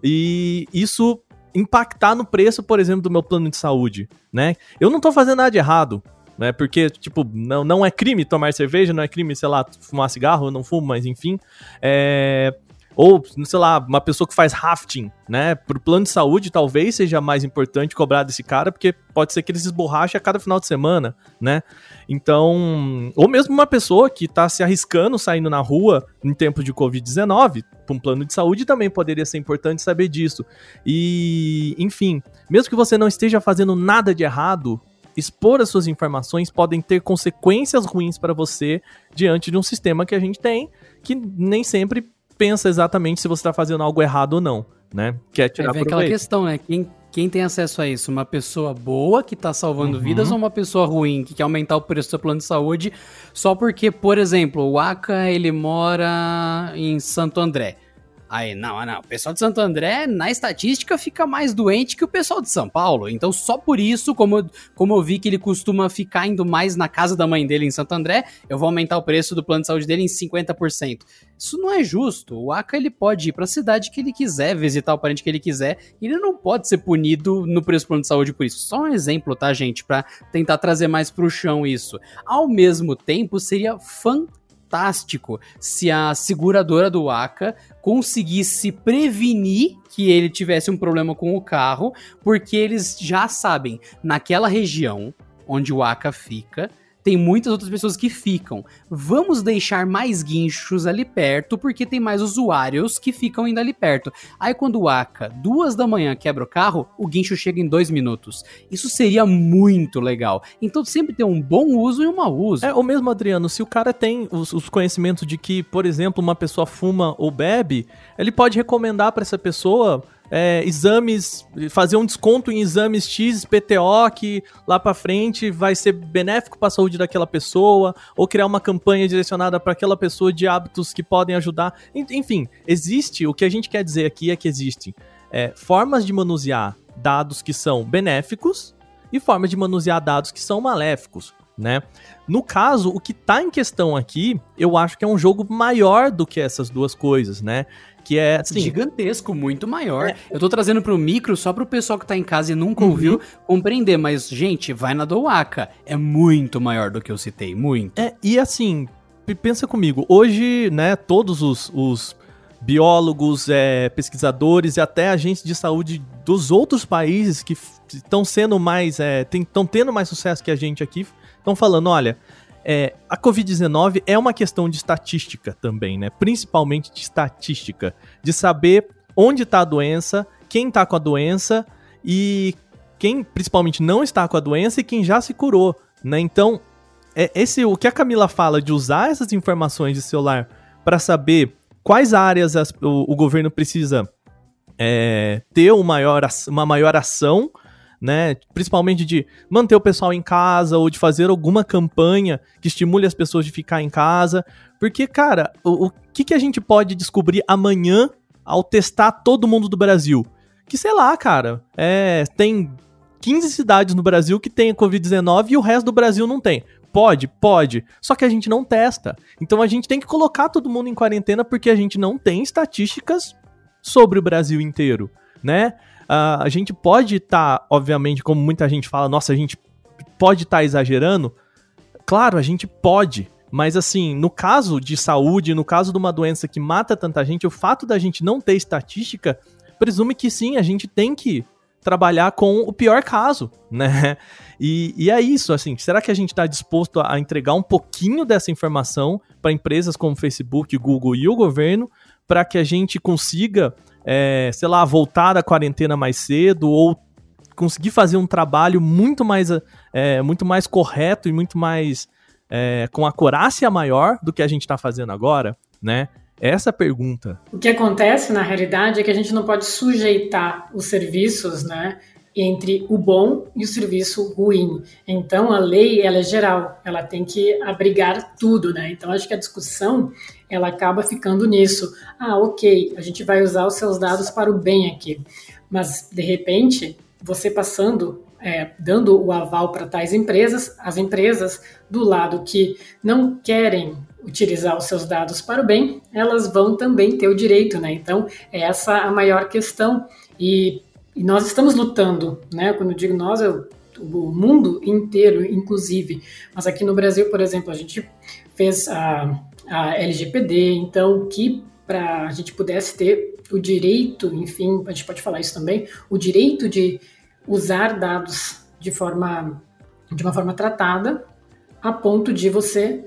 E isso impactar no preço, por exemplo, do meu plano de saúde, né? Eu não tô fazendo nada de errado né? Porque, tipo, não, não é crime tomar cerveja, não é crime, sei lá, fumar cigarro, eu não fumo, mas enfim. É... Ou, sei lá, uma pessoa que faz rafting, né? Pro plano de saúde, talvez seja mais importante cobrar desse cara, porque pode ser que ele se esborrache a cada final de semana, né? Então, ou mesmo uma pessoa que tá se arriscando saindo na rua em tempo de Covid-19, para um plano de saúde também poderia ser importante saber disso. E, enfim, mesmo que você não esteja fazendo nada de errado, expor as suas informações podem ter consequências ruins para você diante de um sistema que a gente tem que nem sempre pensa exatamente se você está fazendo algo errado ou não, né? Quer tirar é, aquela questão, né? Quem, quem tem acesso a isso? Uma pessoa boa que está salvando uhum. vidas ou uma pessoa ruim que quer aumentar o preço do seu plano de saúde só porque, por exemplo, o Aka ele mora em Santo André. Aí, não, não. O pessoal de Santo André, na estatística, fica mais doente que o pessoal de São Paulo. Então, só por isso, como, como eu vi que ele costuma ficar indo mais na casa da mãe dele em Santo André, eu vou aumentar o preço do plano de saúde dele em 50%. Isso não é justo. O Aka ele pode ir para a cidade que ele quiser, visitar o parente que ele quiser, e ele não pode ser punido no preço do plano de saúde por isso. Só um exemplo, tá, gente, para tentar trazer mais pro chão isso. Ao mesmo tempo, seria fantástico fantástico se a seguradora do Aka conseguisse prevenir que ele tivesse um problema com o carro, porque eles já sabem, naquela região onde o Aka fica, tem muitas outras pessoas que ficam. Vamos deixar mais guinchos ali perto, porque tem mais usuários que ficam ainda ali perto. Aí quando o Aka, duas da manhã, quebra o carro, o guincho chega em dois minutos. Isso seria muito legal. Então sempre tem um bom uso e um mau uso. É, o mesmo, Adriano, se o cara tem os, os conhecimentos de que, por exemplo, uma pessoa fuma ou bebe, ele pode recomendar para essa pessoa é, exames, fazer um desconto em exames X, PTO, que lá para frente vai ser benéfico para a saúde daquela pessoa, ou criar uma campanha direcionada para aquela pessoa de hábitos que podem ajudar. Enfim, existe, o que a gente quer dizer aqui é que existem é, formas de manusear dados que são benéficos e formas de manusear dados que são maléficos. Né? No caso, o que está em questão aqui, eu acho que é um jogo maior do que essas duas coisas, né? Que é assim, gigantesco, muito maior. É. Eu tô trazendo pro micro só pro pessoal que tá em casa e nunca uhum. ouviu compreender, mas gente, vai na do Aka, é muito maior do que eu citei, muito. É, e assim, pensa comigo, hoje, né, todos os, os biólogos, é, pesquisadores e até agentes de saúde dos outros países que estão sendo mais, estão é, tendo mais sucesso que a gente aqui, estão falando, olha, é, a Covid-19 é uma questão de estatística também, né? Principalmente de estatística, de saber onde está a doença, quem está com a doença e quem principalmente não está com a doença e quem já se curou, né? Então, é esse o que a Camila fala de usar essas informações de celular para saber quais áreas as, o, o, governo precisa é, ter maior, uma maior ação né? Principalmente de manter o pessoal em casa ou de fazer alguma campanha que estimule as pessoas de ficar em casa. Porque, cara, o, o que, que a gente pode descobrir amanhã ao testar todo mundo do Brasil? Que, sei lá, cara, é, tem 15 cidades no Brasil que tem Covid-19 e o resto do Brasil não tem. Pode, pode. Só que a gente não testa. Então a gente tem que colocar todo mundo em quarentena porque a gente não tem estatísticas sobre o Brasil inteiro, né? Uh, a gente pode estar, tá, obviamente, como muita gente fala, nossa, a gente pode estar tá exagerando. Claro, a gente pode. Mas assim, no caso de saúde, no caso de uma doença que mata tanta gente, o fato da gente não ter estatística presume que sim, a gente tem que trabalhar com o pior caso, né? E, e é isso, assim, será que a gente está disposto a entregar um pouquinho dessa informação para empresas como Facebook, Google e o governo para que a gente consiga é, sei lá, voltar da quarentena mais cedo ou conseguir fazer um trabalho muito mais, é, muito mais correto e muito mais é, com acurácia maior do que a gente está fazendo agora, né? Essa pergunta. O que acontece na realidade é que a gente não pode sujeitar os serviços, né, entre o bom e o serviço ruim. Então a lei ela é geral, ela tem que abrigar tudo, né? Então acho que a discussão ela acaba ficando nisso. Ah, ok, a gente vai usar os seus dados para o bem aqui, mas de repente você passando é, dando o aval para tais empresas, as empresas do lado que não querem utilizar os seus dados para o bem, elas vão também ter o direito, né? Então, é essa a maior questão. E e nós estamos lutando, né? Quando eu digo nós, eu, o mundo inteiro, inclusive. Mas aqui no Brasil, por exemplo, a gente fez a, a LGPD, então que para a gente pudesse ter o direito, enfim, a gente pode falar isso também, o direito de usar dados de forma de uma forma tratada, a ponto de você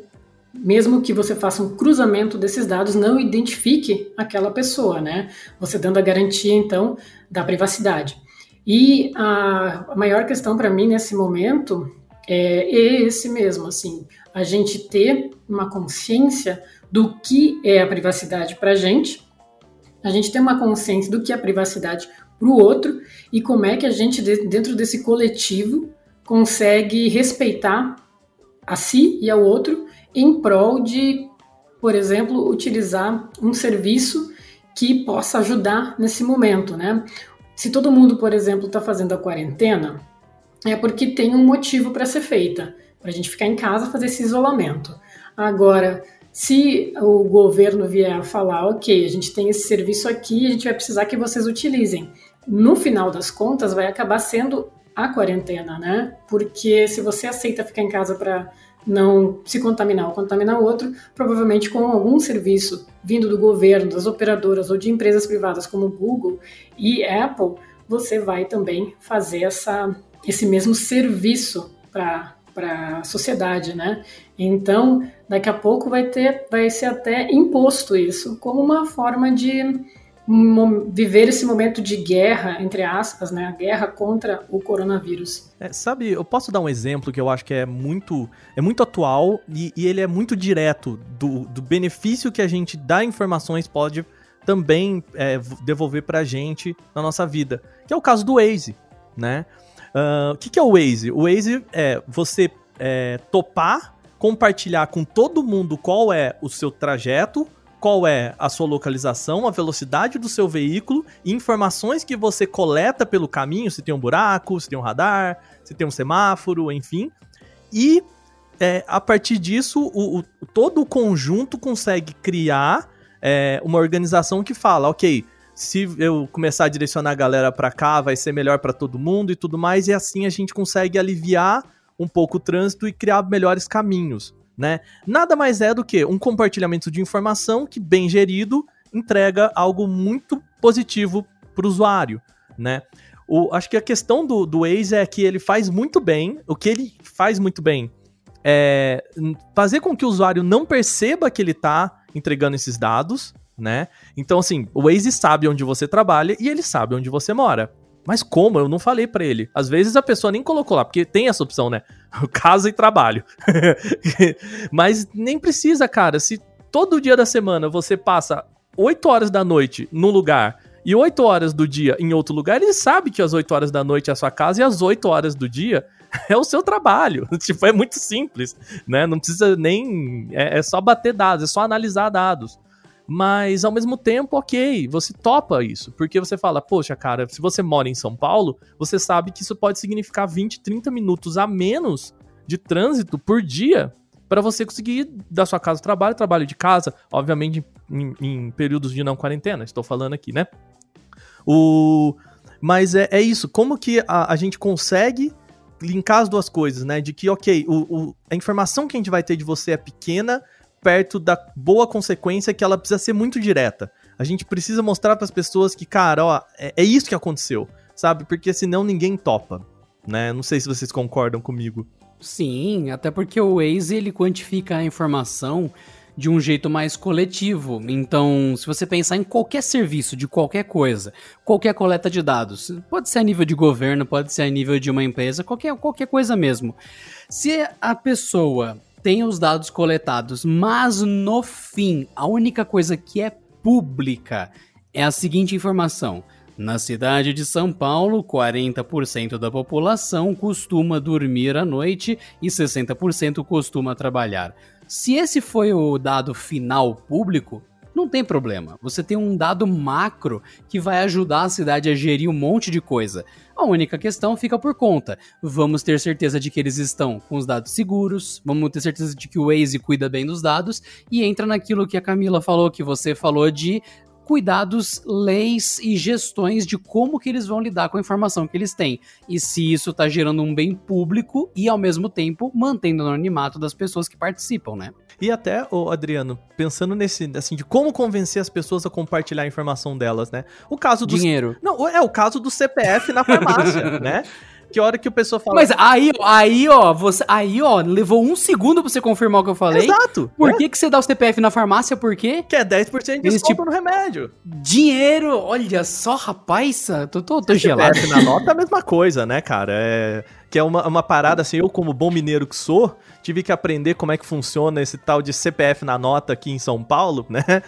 mesmo que você faça um cruzamento desses dados, não identifique aquela pessoa, né? Você dando a garantia, então, da privacidade. E a, maior questão para mim nesse momento é esse mesmo, assim, a gente ter uma consciência do que é a privacidade para a gente, a gente ter uma consciência do que é a privacidade para o outro e como é que a gente, dentro desse coletivo, consegue respeitar a si e ao outro em prol de, por exemplo, utilizar um serviço que possa ajudar nesse momento, né? Se todo mundo, por exemplo, está fazendo a quarentena, é porque tem um motivo para ser feita, para a gente ficar em casa fazer esse isolamento. Agora, se o governo vier falar, ok, a gente tem esse serviço aqui, a gente vai precisar que vocês utilizem. No final das contas, vai acabar sendo a quarentena, né? Porque se você aceita ficar em casa para não se contaminar ou contaminar outro, provavelmente com algum serviço vindo do governo, das operadoras ou de empresas privadas como Google e Apple, você vai também fazer essa, esse mesmo serviço para para a sociedade, né? Então, daqui a pouco vai ter, vai ser até imposto isso como uma forma de viver esse momento de guerra, entre aspas, né? A guerra contra o coronavírus. É, sabe, eu posso dar um exemplo que eu acho que é muito, é muito atual e, e ele é muito direto do, do benefício que a gente dá informações pode também é, devolver pra gente na nossa vida, que é o caso do Waze, né? Uh, o que, que é o Waze? O Waze é você é, topar, compartilhar com todo mundo qual é o seu trajeto, qual é a sua localização, a velocidade do seu veículo e informações que você coleta pelo caminho, se tem um buraco, se tem um radar, se tem um semáforo, enfim. E é, a partir disso, o, o, todo o conjunto consegue criar é, uma organização que fala, ok, se eu começar a direcionar a galera para cá, vai ser melhor para todo mundo e tudo mais, e assim a gente consegue aliviar um pouco o trânsito e criar melhores caminhos né? Nada mais é do que um compartilhamento de informação que, bem gerido, entrega algo muito positivo para o usuário, né? O, acho que a questão do, do Waze é que ele faz muito bem, o que ele faz muito bem é, fazer com que o usuário não perceba que ele está entregando esses dados, né? Então, assim, o Waze sabe onde você trabalha e ele sabe onde você mora. Mas como? Eu não falei para ele. Às vezes a pessoa nem colocou lá, porque tem essa opção, né? Casa e trabalho. Mas nem precisa, cara. Se todo dia da semana você passa 8 horas da noite num lugar e 8 horas do dia em outro lugar, ele sabe que as 8 horas da noite é a sua casa e as 8 horas do dia é o seu trabalho. tipo, é muito simples, né? Não precisa nem. É, é só bater dados, é só analisar dados. Mas ao mesmo tempo, ok, você topa isso, porque você fala, poxa, cara, se você mora em São Paulo, você sabe que isso pode significar 20, 30 minutos a menos de trânsito por dia para você conseguir ir da sua casa ao trabalho, trabalho de casa, obviamente em, em, períodos de não quarentena, estou falando aqui, né? O... Mas é, é isso, como que a, a gente consegue linkar as duas coisas, né? De que, ok, o, o, a informação que a gente vai ter de você é pequena, perto da boa consequência que ela precisa ser muito direta. A gente precisa mostrar para as pessoas que, cara, ó, é, é, isso que aconteceu, sabe? Porque senão ninguém topa, né? Não sei se vocês concordam comigo. Sim, até porque o Waze ele quantifica a informação de um jeito mais coletivo. Então, se você pensar em qualquer serviço de qualquer coisa, qualquer coleta de dados, pode ser a nível de governo, pode ser a nível de uma empresa, qualquer, qualquer coisa mesmo. Se a pessoa tem os dados coletados, mas no fim, a única coisa que é pública é a seguinte informação. Na cidade de São Paulo, 40% da população costuma dormir à noite e 60% costuma trabalhar. Se esse foi o dado final público, não tem problema. Você tem um dado macro que vai ajudar a cidade a gerir um monte de coisa. A única questão fica por conta. Vamos ter certeza de que eles estão com os dados seguros, vamos ter certeza de que o Waze cuida bem dos dados e entra naquilo que a Camila falou, que você falou de cuidados, leis e gestões de como que eles vão lidar com a informação que eles têm. E se isso está gerando um bem público e, ao mesmo tempo, mantendo o anonimato das pessoas que participam, né? E até, ô Adriano, pensando nesse, assim, de como convencer as pessoas a compartilhar a informação delas, né? O caso do... Dinheiro. Não, é o caso do CPF na farmácia, né? Que hora que o pessoa fala. Mas aí, aí, ó, você. Aí, ó, levou um segundo pra você confirmar o que eu falei. Exato. Por é. que, que você dá o CPF na farmácia? Por quê? Que é 10% de desconto tipo... no remédio. Dinheiro! Olha só, rapaz, tô, tô, tô gelado. CPF na nota é a mesma coisa, né, cara? É. Que é uma, uma parada assim, eu, como bom mineiro que sou, tive que aprender como é que funciona esse tal de CPF na nota aqui em São Paulo, né?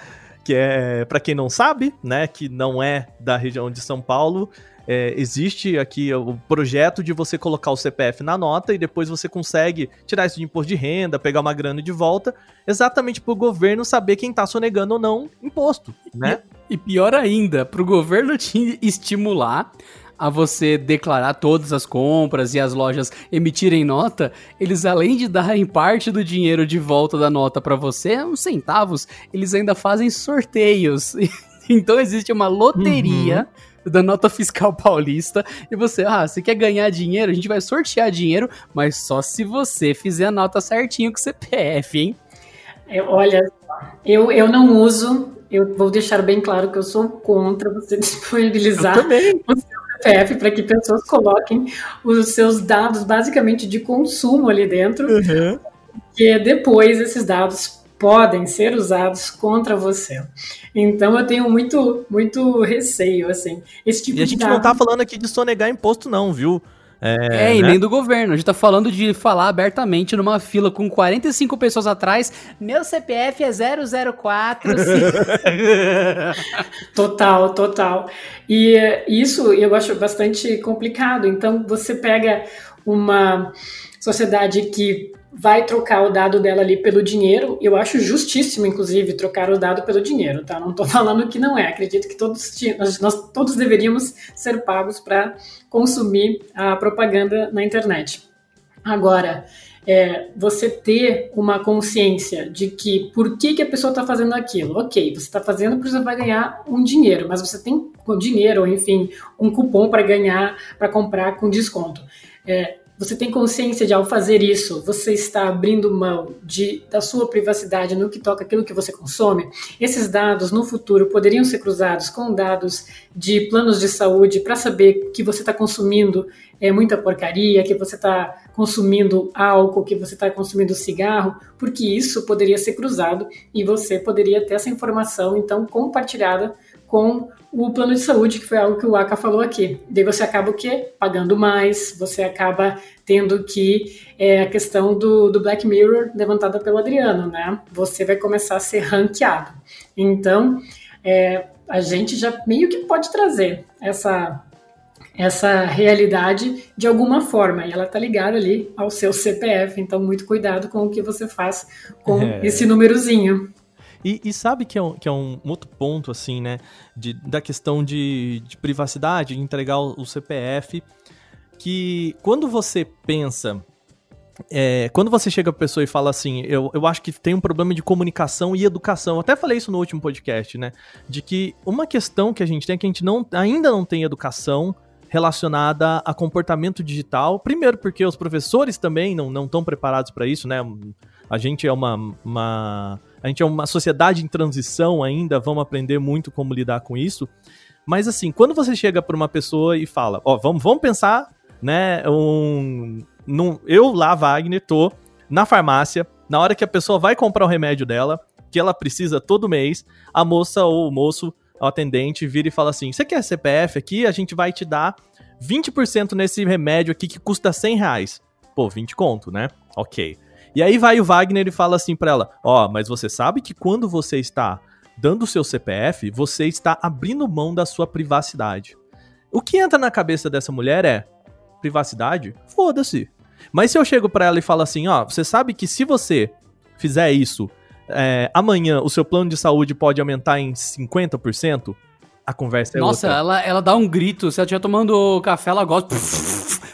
que é, para quem não sabe, né, que não é da região de São Paulo, é, existe aqui o projeto de você colocar o CPF na nota e depois você consegue tirar isso de imposto de renda, pegar uma grana de volta, exatamente para o governo saber quem está sonegando ou não imposto, né? E, e pior ainda, para o governo te estimular a você declarar todas as compras e as lojas emitirem nota, eles além de darem parte do dinheiro de volta da nota para você, uns centavos, eles ainda fazem sorteios. então existe uma loteria uhum da nota fiscal paulista e você, ah, você quer ganhar dinheiro? A gente vai sortear dinheiro, mas só se você fizer a nota certinho com o CPF, hein? É, olha, eu, eu não uso, eu vou deixar bem claro que eu sou contra você disponibilizar o seu CPF para que pessoas coloquem os seus dados basicamente de consumo ali dentro. Uhum. Que depois esses dados podem ser usados contra você. Então eu tenho muito, muito receio, assim. Esse tipo e a gente não tá falando aqui de sonegar imposto, não, viu? É, é, e né? nem do governo. A gente tá falando de falar abertamente numa fila com 45 pessoas atrás. Meu CPF é 004. total, total. E isso eu acho bastante complicado. Então você pega uma sociedade que vai trocar o dado dela ali pelo dinheiro. Eu acho justíssimo, inclusive, trocar o dado pelo dinheiro, tá? Não estou falando que não é. Acredito que todos nós todos deveríamos ser pagos para consumir a propaganda na internet. Agora, é, você ter uma consciência de que por que, que a pessoa está fazendo aquilo. Ok, você está fazendo porque você vai ganhar um dinheiro, mas você tem dinheiro, ou enfim, um cupom para ganhar, para comprar com desconto. É, você tem consciência de ao fazer isso, você está abrindo mão de, da sua privacidade no que toca aquilo que você consome? Esses dados no futuro poderiam ser cruzados com dados de planos de saúde para saber que você está consumindo é, muita porcaria, que você está consumindo álcool, que você está consumindo cigarro, porque isso poderia ser cruzado e você poderia ter essa informação então compartilhada com o plano de saúde, que foi algo que o Aka falou aqui. Daí você acaba o quê? Pagando mais, você acaba tendo que é a questão do, do Black Mirror levantada pelo Adriano, né? Você vai começar a ser ranqueado. Então, é, a gente já meio que pode trazer essa essa realidade de alguma forma e ela está ligada ali ao seu CPF. Então, muito cuidado com o que você faz com é. esse númerozinho. E, e, sabe que é, um, que é um outro ponto, assim, né? De, da questão de, de privacidade, de entregar o, o CPF. Que quando você pensa é, quando você chega pra pessoa e fala assim, eu, eu acho que tem um problema de comunicação e educação. Eu até falei isso no último podcast, né? De que uma questão que a gente tem é que a gente não, ainda não tem educação relacionada a comportamento digital. Primeiro, porque os professores também não estão preparados para isso, né? A gente é uma, uma a gente é uma sociedade em transição ainda, vamos aprender muito como lidar com isso. Mas assim, quando você chega para uma pessoa e fala, ó, vamos, vamos pensar, né, um, num, eu lá, Wagner, tô na farmácia, na hora que a pessoa vai comprar o remédio dela, que ela precisa todo mês, a moça ou o moço, o atendente, vira e fala assim, você quer CPF aqui? A gente vai te dar 20% nesse remédio aqui que custa 100 reais. Pô, 20 conto, né? Ok. E aí vai o Wagner e fala assim para ela: Ó, oh, mas você sabe que quando você está dando o seu CPF, você está abrindo mão da sua privacidade. O que entra na cabeça dessa mulher é: privacidade? Foda-se. Mas se eu chego para ela e falo assim: Ó, oh, você sabe que se você fizer isso, é, amanhã o seu plano de saúde pode aumentar em 50%? A conversa é Nossa, outra. Nossa, ela, ela dá um grito. Se ela estiver tomando café, ela gosta.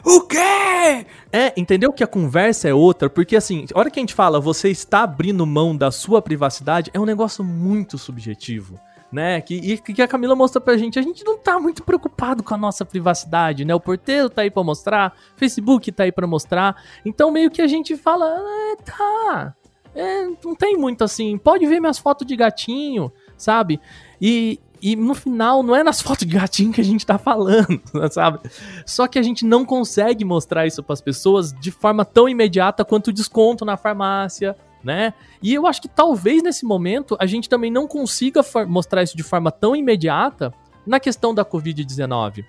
O quê? É, entendeu que a conversa é outra? Porque assim, a hora que a gente fala você está abrindo mão da sua privacidade, é um negócio muito subjetivo. Né? Que, que a Camila mostra pra gente, a gente não tá muito preocupado com a nossa privacidade, né? O porteiro tá aí pra mostrar, Facebook tá aí pra mostrar. Então meio que a gente fala, é, tá. É, não tem muito assim, pode ver minhas fotos de gatinho, sabe? E, e no final, não é nas fotos de gatinho que a gente tá falando, sabe? Só que a gente não consegue mostrar isso para as pessoas de forma tão imediata quanto o desconto na farmácia, né? E eu acho que talvez nesse momento a gente também não consiga mostrar isso de forma tão imediata na questão da Covid-19,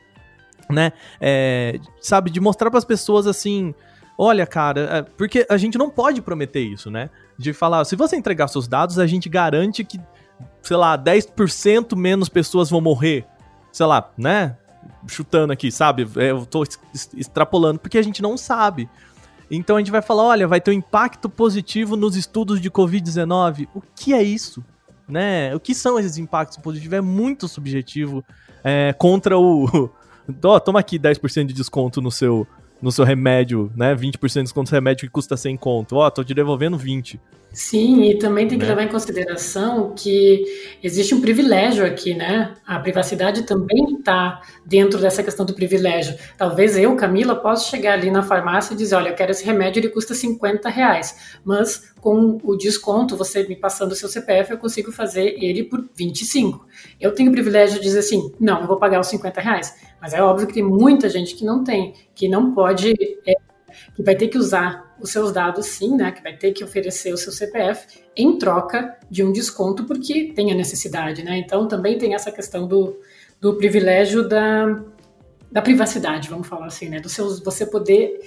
né? É, sabe, de mostrar para as pessoas assim, olha, cara, é, porque a gente não pode prometer isso, né? De falar, se você entregar seus dados, a gente garante que sei lá, 10% menos pessoas vão morrer. Sei lá, né? Chutando aqui, sabe? É, eu tô extrapolando, porque a gente não sabe. Então a gente vai falar, olha, vai ter um impacto positivo nos estudos de Covid-19. O que é isso? Né? O que são esses impactos positivos? É muito subjetivo é, contra o... oh, toma aqui 10% de desconto no seu, no seu remédio, né? 20% de desconto no remédio que custa 100 conto. Ó, oh, tô te devolvendo 20. Sim, e também tem que né? levar em consideração que existe um privilégio aqui, né? A privacidade também está dentro dessa questão do privilégio. Talvez eu, Camila, possa chegar ali na farmácia e dizer, olha, eu quero esse remédio, ele custa 50 reais, mas com o desconto, você me passando o seu CPF, eu consigo fazer ele por 25. Eu tenho o privilégio de dizer assim, não, eu vou pagar os 50 reais. Mas é óbvio que tem muita gente que não tem, que não pode, é, que vai ter que usar os seus dados, sim, né? Que vai ter que oferecer o seu CPF em troca de um desconto, porque tem a necessidade, né? Então também tem essa questão do, do privilégio da, da privacidade, vamos falar assim, né? Do seu, você poder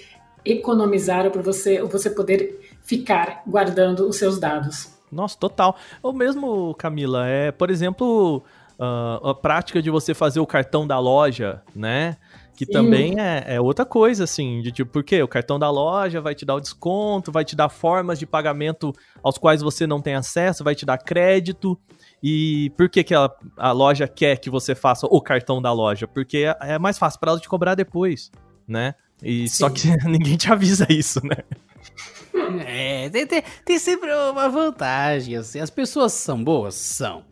economizar ou você, ou você poder ficar guardando os seus dados. Nossa, total. Ou mesmo, Camila, é, por exemplo, uh, a prática de você fazer o cartão da loja, né? Que Sim. também é, é, outra coisa, assim, de tipo, porque o cartão da loja vai te dar o desconto, vai te dar formas de pagamento aos quais você não tem acesso, vai te dar crédito. E por que, que a, a loja quer que você faça o cartão da loja? Porque é, é mais fácil para ela te cobrar depois, né? E Sim. só que ninguém te avisa isso, né? É, É, tem, tem, tem sempre uma vantagem, assim. As pessoas são boas? São.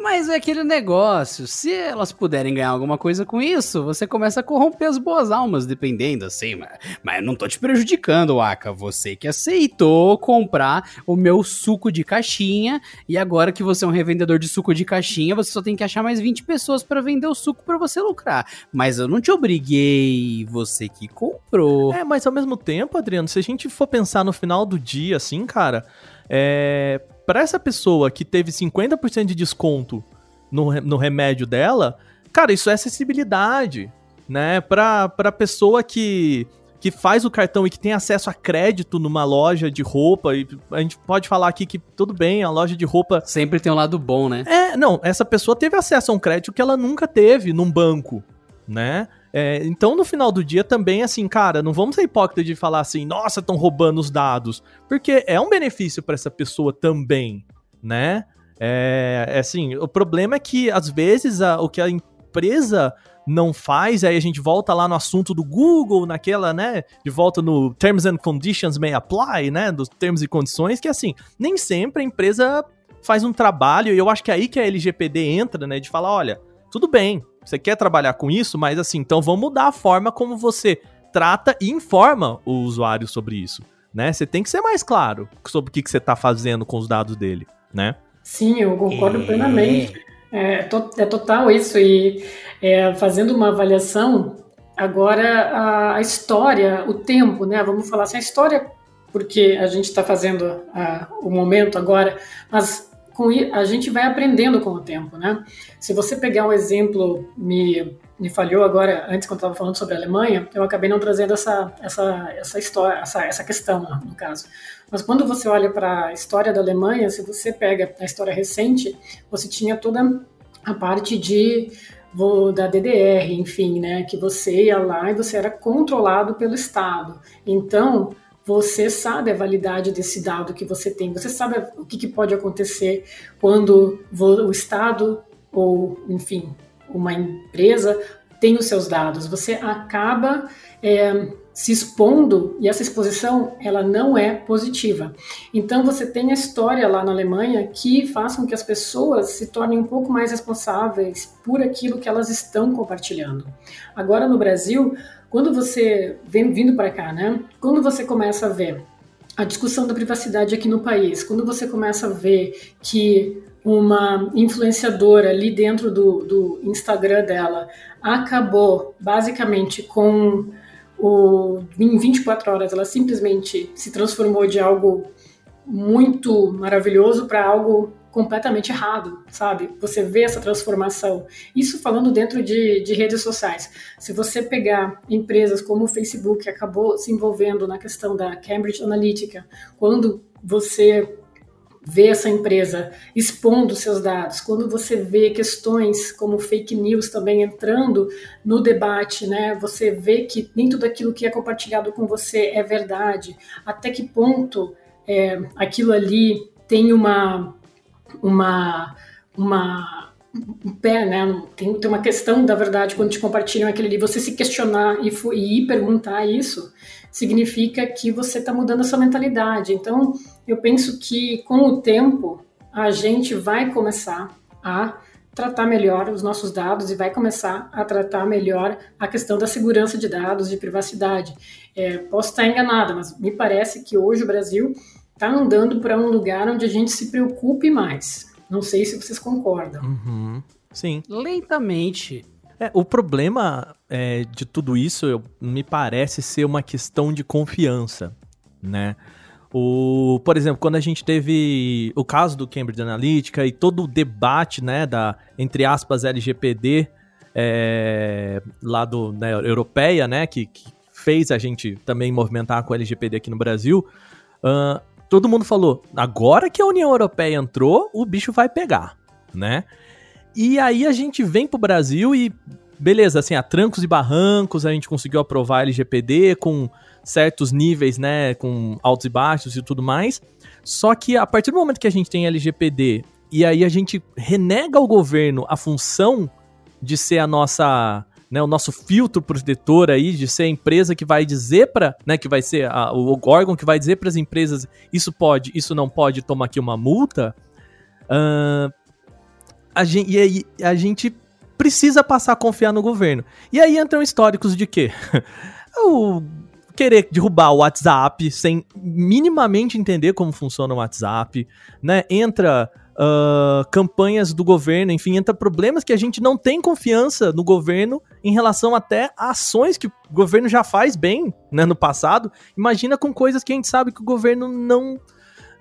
Mas é aquele negócio, se elas puderem ganhar alguma coisa com isso, você começa a corromper as boas almas, dependendo, assim. Mas, mas eu não tô te prejudicando, Aka. Você que aceitou comprar o meu suco de caixinha, e agora que você é um revendedor de suco de caixinha, você só tem que achar mais 20 pessoas para vender o suco para você lucrar. Mas eu não te obriguei, você que comprou. É, mas ao mesmo tempo, Adriano, se a gente for pensar no final do dia, assim, cara, é para essa pessoa que teve 50% de desconto no, no remédio dela, cara, isso é acessibilidade, né? Pra, pra pessoa que, que faz o cartão e que tem acesso a crédito numa loja de roupa, e a gente pode falar aqui que tudo bem, a loja de roupa. Sempre tem um lado bom, né? É, não, essa pessoa teve acesso a um crédito que ela nunca teve num banco, né? É, então, no final do dia, também, assim, cara, não vamos ser hipócritas de falar assim, nossa, estão roubando os dados. Porque é um benefício para essa pessoa também, né? É, é, assim, o problema é que, às vezes, a, o que a empresa não faz, aí a gente volta lá no assunto do Google, naquela, né, de volta no Terms and Conditions May Apply, né, dos termos e condições, que assim, nem sempre a empresa faz um trabalho, e eu acho que é aí que a LGPD entra, né, de falar, olha, tudo bem, você quer trabalhar com isso, mas assim, então vamos mudar a forma como você trata e informa o usuário sobre isso, né? Você tem que ser mais claro sobre o que, que você está fazendo com os dados dele, né? Sim, eu concordo é. plenamente. É, to, é, total isso. E é, fazendo uma avaliação, agora a, a, história, o tempo, né? Vamos falar assim, a história, porque a gente está fazendo a, o momento agora, mas com, a gente vai aprendendo com o tempo, né? Se você pegar um exemplo, me, me falhou agora, antes quando estava falando sobre a Alemanha, eu acabei não trazendo essa, essa, essa história, essa, essa questão, no caso. Mas quando você olha para a história da Alemanha, se você pega a história recente, você tinha toda a parte de da DDR, enfim, né, que você ia lá e você era controlado pelo Estado. Então, você sabe a validade desse dado que você tem, você sabe o que, que pode acontecer quando o Estado ou, enfim, uma empresa tem os seus dados. Você acaba é, se expondo e essa exposição ela não é positiva. Então você tem a história lá na Alemanha que faz com que as pessoas se tornem um pouco mais responsáveis por aquilo que elas estão compartilhando. Agora no Brasil quando você vem vindo para cá, né? Quando você começa a ver a discussão da privacidade aqui no país, quando você começa a ver que uma influenciadora ali dentro do, do Instagram dela acabou basicamente com o, em 24 horas, ela simplesmente se transformou de algo muito maravilhoso para algo completamente errado, sabe? Você vê essa transformação. Isso falando dentro de, de redes sociais. Se você pegar empresas como o Facebook, que acabou se envolvendo na questão da Cambridge Analytica, quando você vê essa empresa expondo seus dados, quando você vê questões como fake news também entrando no debate, né? Você vê que nem tudo aquilo que é compartilhado com você é verdade. Até que ponto é, aquilo ali tem uma uma, uma um pé, né? Tem, tem uma questão da verdade quando te compartilham aquele ali. Você se questionar e, e perguntar isso significa que você está mudando a sua mentalidade. Então, eu penso que com o tempo a gente vai começar a tratar melhor os nossos dados e vai começar a tratar melhor a questão da segurança de dados, de privacidade. É, posso estar enganada, mas me parece que hoje o Brasil está andando para um lugar onde a gente se preocupe mais. Não sei se vocês concordam. Uhum. Sim. Lentamente. É, o problema é, de tudo isso eu, me parece ser uma questão de confiança, né? O, por exemplo, quando a gente teve o caso do Cambridge Analytica e todo o debate, né, da, entre aspas, LGPD é, lá do, né, europeia, né, que, que, fez a gente também movimentar com o LGPD aqui no Brasil, uh, todo mundo falou: agora que a União Europeia entrou, o bicho vai pegar, né? E aí a gente vem pro Brasil e, beleza, assim, a trancos e barrancos, a gente conseguiu aprovar a LGPD com certos níveis, né, com altos e baixos e tudo mais. Só que a partir do momento que a gente tem LGPD e aí a gente renega ao governo a função de ser a nossa né, o nosso filtro protetor aí de ser a empresa que vai dizer para, né, que vai ser a, o órgão que vai dizer para as empresas isso pode, isso não pode, toma aqui uma multa. Uh, a gente, e aí a gente precisa passar a confiar no governo. E aí entram históricos de quê? o querer derrubar o WhatsApp sem minimamente entender como funciona o WhatsApp, né? Entra uh, campanhas do governo, enfim, entra problemas que a gente não tem confiança no governo em relação até a ações que o governo já faz bem, né, no passado. Imagina com coisas que a gente sabe que o governo não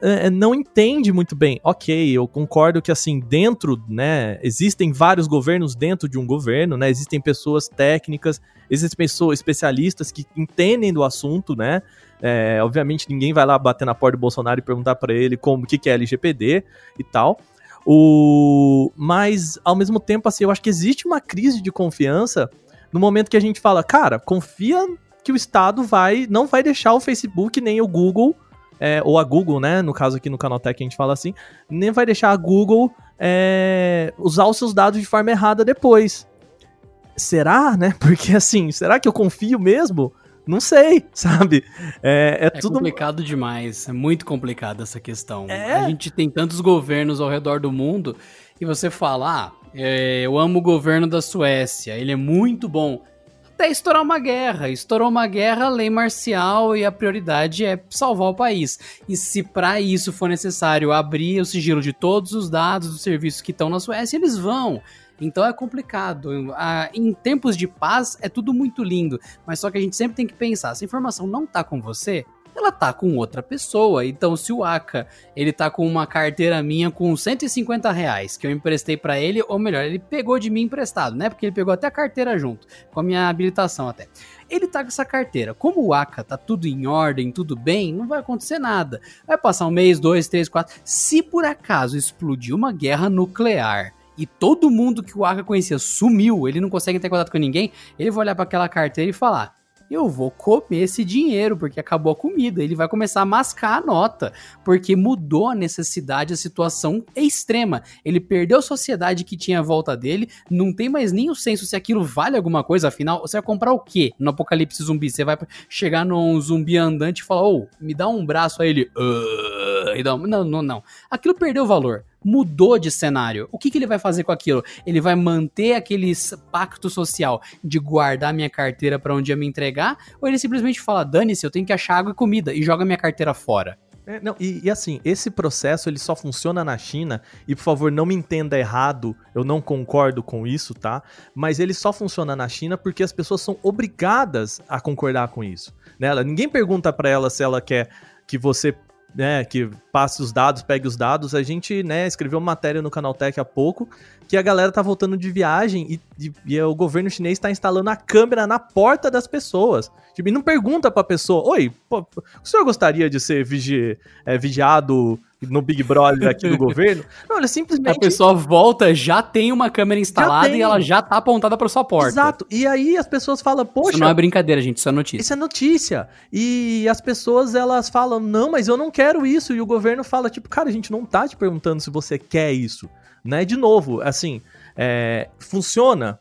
é, é, não entende muito bem. Ok, eu concordo que assim, dentro, né, existem vários governos dentro de um governo, né, existem pessoas técnicas, existem pessoas especialistas que entendem do assunto, né, é, obviamente ninguém vai lá bater na porta do Bolsonaro e perguntar para ele como, o que, que é LGPD e tal, o... Mas, ao mesmo tempo, assim, eu acho que existe uma crise de confiança no momento que a gente fala, cara, confia que o Estado vai não vai deixar o Facebook nem o Google é, ou a Google, né? No caso aqui no Canaltech a gente fala assim, nem vai deixar a Google é, usar os seus dados de forma errada depois. Será, né? Porque assim, será que eu confio mesmo? Não sei, sabe? É, é, é tudo complicado demais. É muito complicado essa questão. É... A gente tem tantos governos ao redor do mundo e você fala, ah, é, eu amo o governo da Suécia, ele é muito bom até estourar uma guerra. Estourou uma guerra, lei marcial e a prioridade é salvar o país. E se para isso for necessário abrir o sigilo de todos os dados dos serviços que estão na Suécia, eles vão. Então é complicado. em tempos de paz é tudo muito lindo, mas só que a gente sempre tem que pensar: se a informação não tá com você, ela tá com outra pessoa. Então, se o Aka, ele tá com uma carteira minha com 150 reais que eu emprestei para ele, ou melhor, ele pegou de mim emprestado, né? Porque ele pegou até a carteira junto, com a minha habilitação até. Ele tá com essa carteira. Como o Aka tá tudo em ordem, tudo bem, não vai acontecer nada. Vai passar um mês, dois, três, quatro. Se por acaso explodir uma guerra nuclear e todo mundo que o Aka conhecia sumiu, ele não consegue ter contato com ninguém, ele vai olhar para aquela carteira e falar: eu vou comer esse dinheiro, porque acabou a comida. Ele vai começar a mascar a nota, porque mudou a necessidade, a situação é extrema. Ele perdeu a sociedade que tinha à volta dele, não tem mais nem o senso se aquilo vale alguma coisa, afinal, você vai comprar o quê no apocalipse zumbi? Você vai chegar num zumbi andante e falar, ô, oh, me dá um braço, aí ele, uh, não, não, não. Aquilo perdeu valor mudou de cenário. O que, que ele vai fazer com aquilo? Ele vai manter aquele pacto social de guardar minha carteira para um dia me entregar? Ou ele simplesmente fala, dane-se, eu tenho que achar água e comida e joga minha carteira fora? É, não, e, e, assim, esse processo ele só funciona na China, e por favor não me entenda errado, eu não concordo com isso, tá? Mas ele só funciona na China porque as pessoas são obrigadas a concordar com isso. Né? Ninguém pergunta para ela se ela quer que você né, que passe os dados, pegue os dados. A gente, né, escreveu uma matéria no Canaltech há pouco que a galera tá voltando de viagem e, e, e o governo chinês está instalando a câmera na porta das pessoas. Tipo, e não pergunta pra pessoa, oi, pô, o senhor gostaria de ser vigi é, vigiado no Big Brother aqui do governo. Não, ele simplesmente. A pessoa volta, já tem uma câmera instalada e ela já tá apontada pra sua porta. Exato. E aí as pessoas falam, poxa. Isso não é brincadeira, gente, isso é notícia. Isso é notícia. E as pessoas, elas falam, não, mas eu não quero isso. E o governo fala, tipo, cara, a gente não tá te perguntando se você quer isso. Né? De novo, assim, é, funciona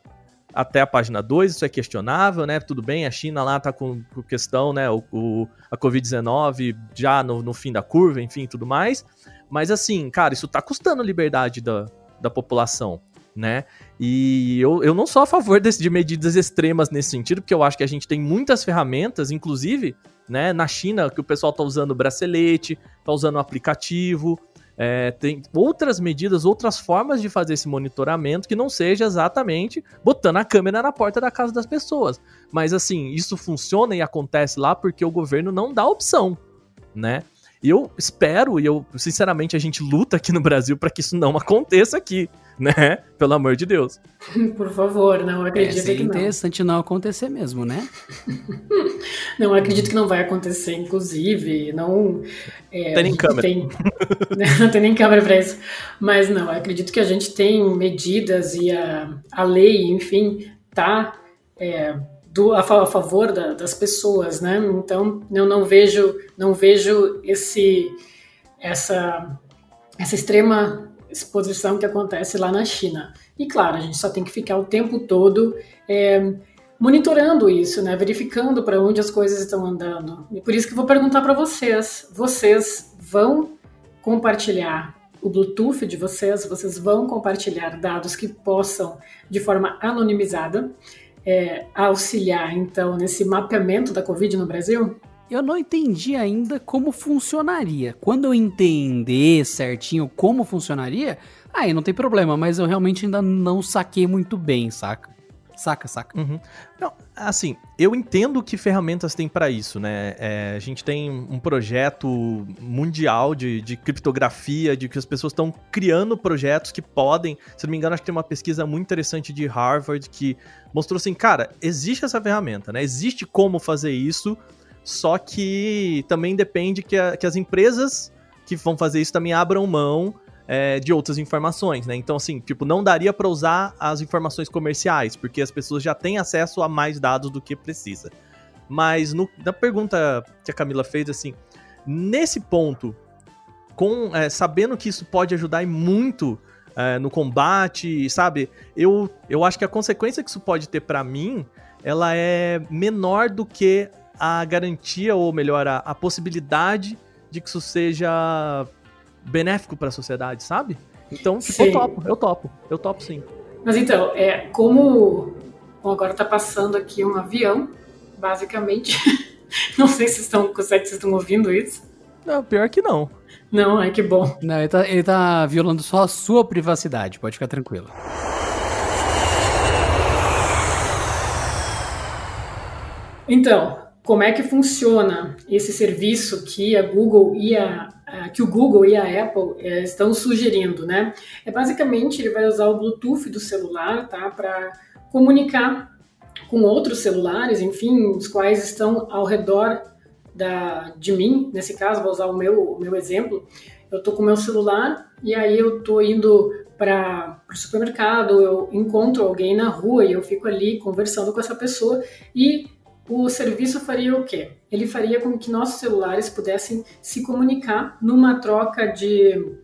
até a página 2, isso é questionável, né? Tudo bem, a China lá tá com, com questão, né? O, o a Covid-19 já no, no, fim da curva, enfim, tudo mais. Mas assim, cara, isso tá custando a liberdade da, da população, né? E eu, eu não sou a favor desse, de medidas extremas nesse sentido, porque eu acho que a gente tem muitas ferramentas, inclusive, né, na China, que o pessoal tá usando bracelete, tá usando aplicativo, é, tem outras medidas, outras formas de fazer esse monitoramento que não seja exatamente botando a câmera na porta da casa das pessoas. Mas assim, isso funciona e acontece lá porque o governo não dá opção, né? E eu espero, e eu, sinceramente, a gente luta aqui no Brasil para que isso não aconteça aqui, né? Pelo amor de Deus. Por favor, não acredito é, que não. É interessante não acontecer mesmo, né? não acredito que não vai acontecer, inclusive, não... É, tem nem câmera. Tem, não tem nem câmera para isso. Mas não, acredito que a gente tem medidas e a, a lei, enfim, tá... É, do, a, a favor da, das pessoas, né? Então eu não vejo não vejo esse essa essa extrema exposição que acontece lá na China. E claro, a gente só tem que ficar o tempo todo é, monitorando isso, né? verificando para onde as coisas estão andando. E por isso que eu vou perguntar para vocês: vocês vão compartilhar o Bluetooth de vocês? Vocês vão compartilhar dados que possam, de forma anonimizada, é, auxiliar então nesse mapeamento da Covid no Brasil? Eu não entendi ainda como funcionaria. Quando eu entender certinho como funcionaria, aí não tem problema, mas eu realmente ainda não saquei muito bem, saca? Saca, saca. Uhum. Não, assim, eu entendo que ferramentas tem para isso, né? É, a gente tem um projeto mundial de, de criptografia, de que as pessoas estão criando projetos que podem. Se não me engano, acho que tem uma pesquisa muito interessante de Harvard que mostrou assim, cara, existe essa ferramenta, né? Existe como fazer isso, só que também depende que, a, que as empresas que vão fazer isso também abram mão é, de outras informações, né? Então, assim, tipo, não daria para usar as informações comerciais, porque as pessoas já têm acesso a mais dados do que precisa. Mas no, na pergunta que a Camila fez, assim, nesse ponto, com é, sabendo que isso pode ajudar muito é, no combate, sabe? Eu, eu acho que a consequência que isso pode ter para mim, ela é menor do que a garantia, ou melhor, a, a possibilidade de que isso seja benéfico para a sociedade, sabe? Então, tipo, eu topo, eu topo, eu topo sim. Mas então, é, como bom, agora está passando aqui um avião, basicamente. não sei se estão, se vocês estão ouvindo isso. Não, pior que não. Não, é que bom. Não, ele tá, ele tá violando só a sua privacidade, pode ficar tranquilo. Então, como é que funciona esse serviço que a Google e a, que o Google e a Apple é, estão sugerindo, né? É basicamente ele vai usar o Bluetooth do celular, tá, para comunicar com outros celulares, enfim, os quais estão ao redor da, de mim. Nesse caso, vou usar o meu, o meu exemplo. Eu estou com o meu celular e aí eu estou indo para o supermercado, eu encontro alguém na rua e eu fico ali conversando com essa pessoa e o serviço faria o quê? Ele faria com que nossos celulares pudessem se comunicar numa troca de,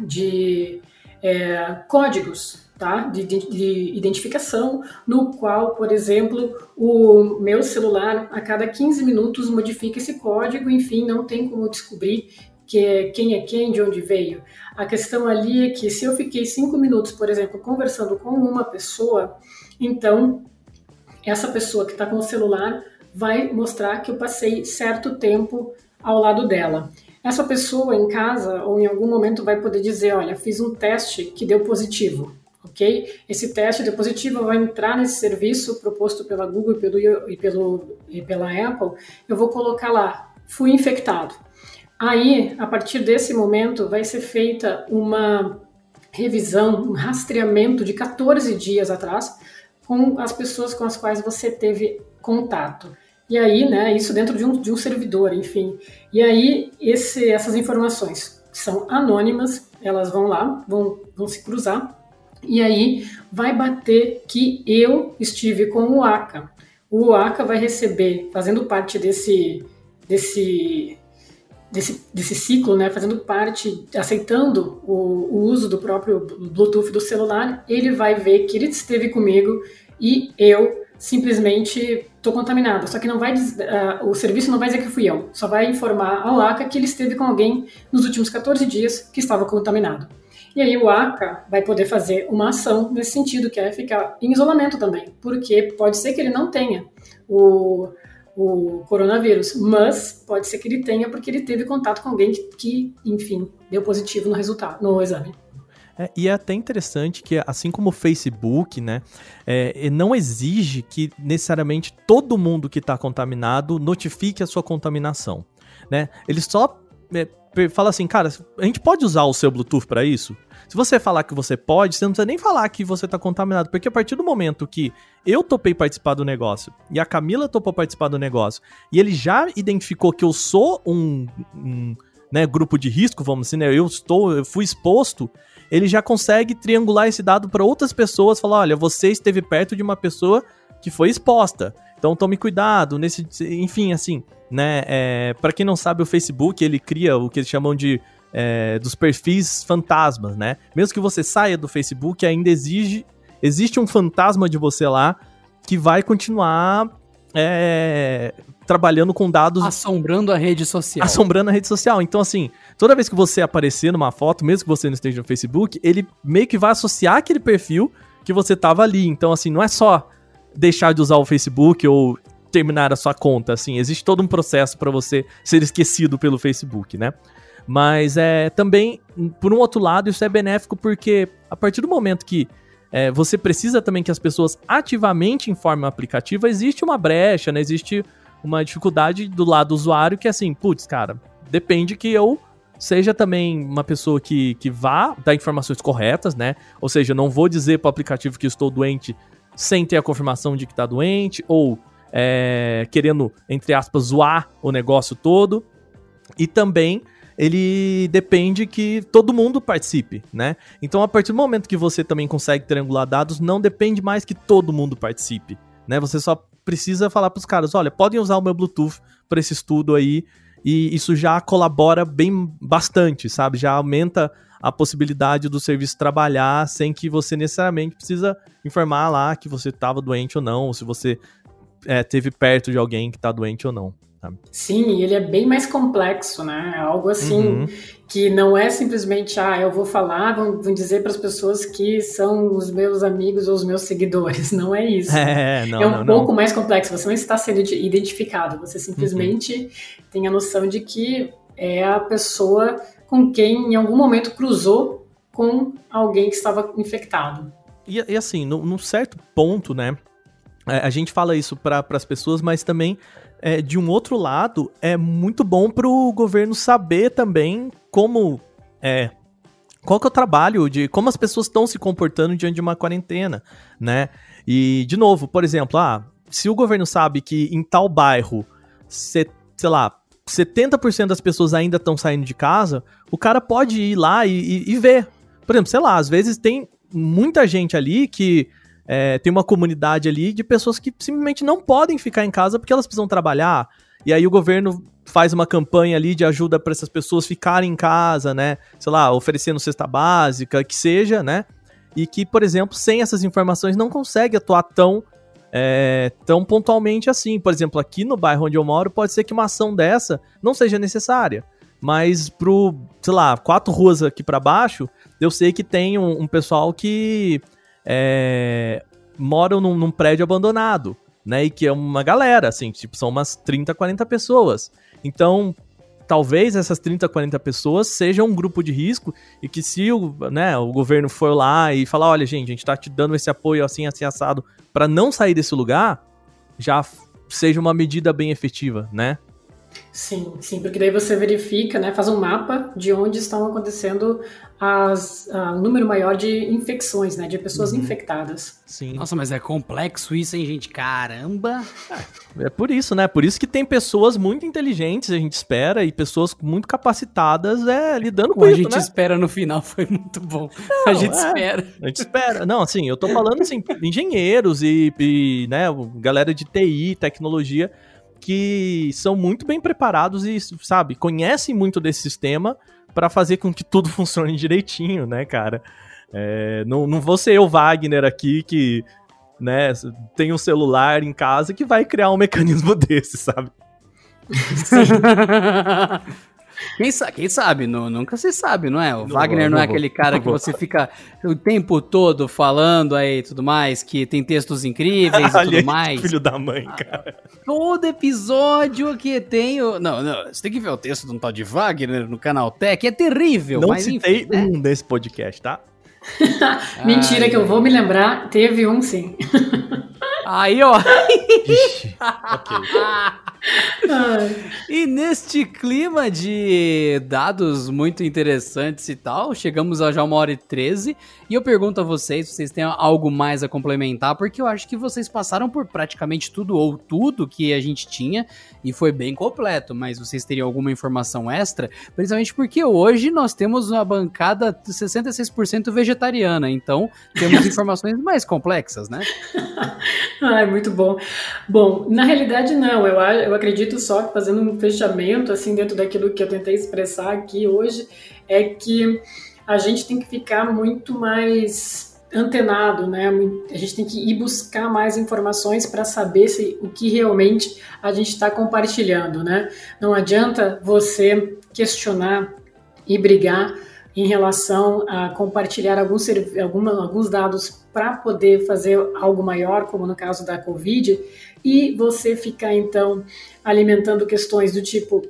de é, códigos, tá? De, de, de, identificação, no qual, por exemplo, o meu celular a cada 15 minutos modifica esse código, enfim, não tem como descobrir que, quem é quem, de onde veio. A questão ali é que se eu fiquei cinco minutos, por exemplo, conversando com uma pessoa, então essa pessoa que está com o celular vai mostrar que eu passei certo tempo ao lado dela. Essa pessoa em casa ou em algum momento vai poder dizer, olha, fiz um teste que deu positivo, ok? Esse teste deu positivo vai entrar nesse serviço proposto pela Google e, pelo, e, pelo, e pela Apple. Eu vou colocar lá, fui infectado. Aí, a partir desse momento, vai ser feita uma revisão, um rastreamento de 14 dias atrás, com as pessoas com as quais você teve contato. E aí, né, isso dentro de um, de um servidor, enfim. E aí, esse, essas informações são anônimas, elas vão lá, vão, vão se cruzar, e aí vai bater que eu estive com o ACA. O ACA vai receber, fazendo parte desse, desse, desse, desse ciclo, né, fazendo parte, aceitando o, o uso do próprio Bluetooth do celular, ele vai ver que ele esteve comigo e eu simplesmente estou contaminada. Só que não vai uh, o serviço não vai dizer que fui eu, só vai informar ao ACA que ele esteve com alguém nos últimos 14 dias que estava contaminado. E aí o ACA vai poder fazer uma ação nesse sentido, que é ficar em isolamento também, porque pode ser que ele não tenha o, o coronavírus, mas pode ser que ele tenha porque ele teve contato com alguém que, que enfim, deu positivo no resultado, no exame. É, e é até interessante que, assim como o Facebook, né, é, não exige que necessariamente todo mundo que está contaminado notifique a sua contaminação. Né? Ele só é, fala assim, cara, a gente pode usar o seu Bluetooth para isso? Se você falar que você pode, você não precisa nem falar que você está contaminado, porque a partir do momento que eu topei participar do negócio e a Camila topou participar do negócio e ele já identificou que eu sou um, um né, grupo de risco, vamos dizer, né, eu estou, eu fui exposto, ele já consegue triangular esse dado para outras pessoas, falar, olha, você esteve perto de uma pessoa que foi exposta. Então tome cuidado, nesse, enfim, assim, né? É, para quem não sabe, o Facebook ele cria o que eles chamam de é, dos perfis fantasmas, né? Mesmo que você saia do Facebook, ainda exige, existe um fantasma de você lá que vai continuar é, trabalhando com dados. Assombrando a rede social. Assombrando a rede social. Então, assim, toda vez que você aparecer numa foto, mesmo que você não esteja no Facebook, ele meio que vai associar aquele perfil que você tava ali. Então, assim, não é só deixar de usar o Facebook ou terminar a sua conta, assim, existe todo um processo para você ser esquecido pelo Facebook, né? Mas é também, por um outro lado, isso é benéfico porque a partir do momento que é, você precisa também que as pessoas ativamente informem o aplicativo, existe uma brecha, né? Existe uma dificuldade do lado do usuário que é assim, putz, cara, depende que eu seja também uma pessoa que, que vá dar informações corretas, né? Ou seja, não vou dizer para o aplicativo que estou doente sem ter a confirmação de que está doente, ou é, querendo, entre aspas, zoar o negócio todo. E também ele depende que todo mundo participe, né? Então, a partir do momento que você também consegue triangular dados, não depende mais que todo mundo participe, né? Você só precisa falar para os caras, olha, podem usar o meu Bluetooth para esse estudo aí, e isso já colabora bem bastante, sabe? Já aumenta a possibilidade do serviço trabalhar sem que você necessariamente precisa informar lá que você estava doente ou não, ou se você é, teve perto de alguém que está doente ou não. Sabe? Sim, ele é bem mais complexo, né? É algo assim uhum. que não é simplesmente, ah, eu vou falar, vão, vão dizer para as pessoas que são os meus amigos ou os meus seguidores. Não é isso. É, não, é um não, pouco não. mais complexo. Você não está sendo identificado, você simplesmente uhum. tem a noção de que é a pessoa com quem em algum momento cruzou com alguém que estava infectado. E, e assim, num, num certo ponto, né? É, a gente fala isso para as pessoas, mas também, é, de um outro lado, é muito bom para o governo saber também como. É, qual que é o trabalho de como as pessoas estão se comportando diante de uma quarentena, né? E, de novo, por exemplo, ah, se o governo sabe que em tal bairro, sei lá, 70% das pessoas ainda estão saindo de casa, o cara pode ir lá e, e, e ver. Por exemplo, sei lá, às vezes tem muita gente ali que é, tem uma comunidade ali de pessoas que simplesmente não podem ficar em casa porque elas precisam trabalhar. E aí o governo faz uma campanha ali de ajuda para essas pessoas ficarem em casa, né? Sei lá, oferecendo cesta básica, que seja, né? E que, por exemplo, sem essas informações não consegue atuar tão é, tão pontualmente assim. Por exemplo, aqui no bairro onde eu moro, pode ser que uma ação dessa não seja necessária. Mas pro, sei lá, quatro ruas aqui para baixo, eu sei que tem um, um pessoal que é, moram num, num, prédio abandonado, né? E que é uma galera, assim, tipo, são umas 30, 40 pessoas. Então, talvez essas 30, 40 pessoas sejam um grupo de risco e que se o, né, o governo for lá e falar, olha, gente, a gente tá te dando esse apoio assim, assim, assado, para não sair desse lugar, já seja uma medida bem efetiva, né? Sim, sim, porque daí você verifica, né, faz um mapa de onde estão acontecendo as, o número maior de infecções, né, de pessoas uhum. infectadas. Sim. Nossa, mas é complexo isso, hein, gente? Caramba! É, é por isso, né? Por isso que tem pessoas muito inteligentes, a gente espera, e pessoas muito capacitadas é, lidando com o isso, a gente né? espera no final foi muito bom. Não, a gente é, espera. A gente espera. Não, assim, eu tô falando, assim, engenheiros e, e, né, galera de TI, tecnologia que são muito bem preparados e, sabe, conhecem muito desse sistema para fazer com que tudo funcione direitinho, né, cara? É, não, não vou ser eu, Wagner, aqui, que né, tem um celular em casa que vai criar um mecanismo desse, sabe? Quem, sa quem sabe? Não, nunca se sabe, não é? O não Wagner não, não é aquele cara que você fica o tempo todo falando aí e tudo mais, que tem textos incríveis e tudo mais. Filho da mãe, cara. Todo episódio que tem. O... Não, não, você tem que ver o texto de um tal de Wagner no canal Tech, é terrível. Não mas, citei enfim, né? um nesse podcast, tá? Mentira, Ai, que eu vou me lembrar, teve um sim. Aí, ó. Ixi, ok. e neste clima de dados muito interessantes e tal, chegamos a já uma hora e treze. E eu pergunto a vocês se vocês têm algo mais a complementar, porque eu acho que vocês passaram por praticamente tudo ou tudo que a gente tinha e foi bem completo. Mas vocês teriam alguma informação extra? Principalmente porque hoje nós temos uma bancada 66% vegetariana, então temos informações mais complexas, né? ah, é muito bom. Bom, na realidade, não. Eu, eu acredito só que fazendo um fechamento, assim, dentro daquilo que eu tentei expressar aqui hoje, é que a gente tem que ficar muito mais antenado, né? A gente tem que ir buscar mais informações para saber se o que realmente a gente está compartilhando, né? Não adianta você questionar e brigar em relação a compartilhar alguns, alguns dados para poder fazer algo maior, como no caso da Covid, e você ficar então alimentando questões do tipo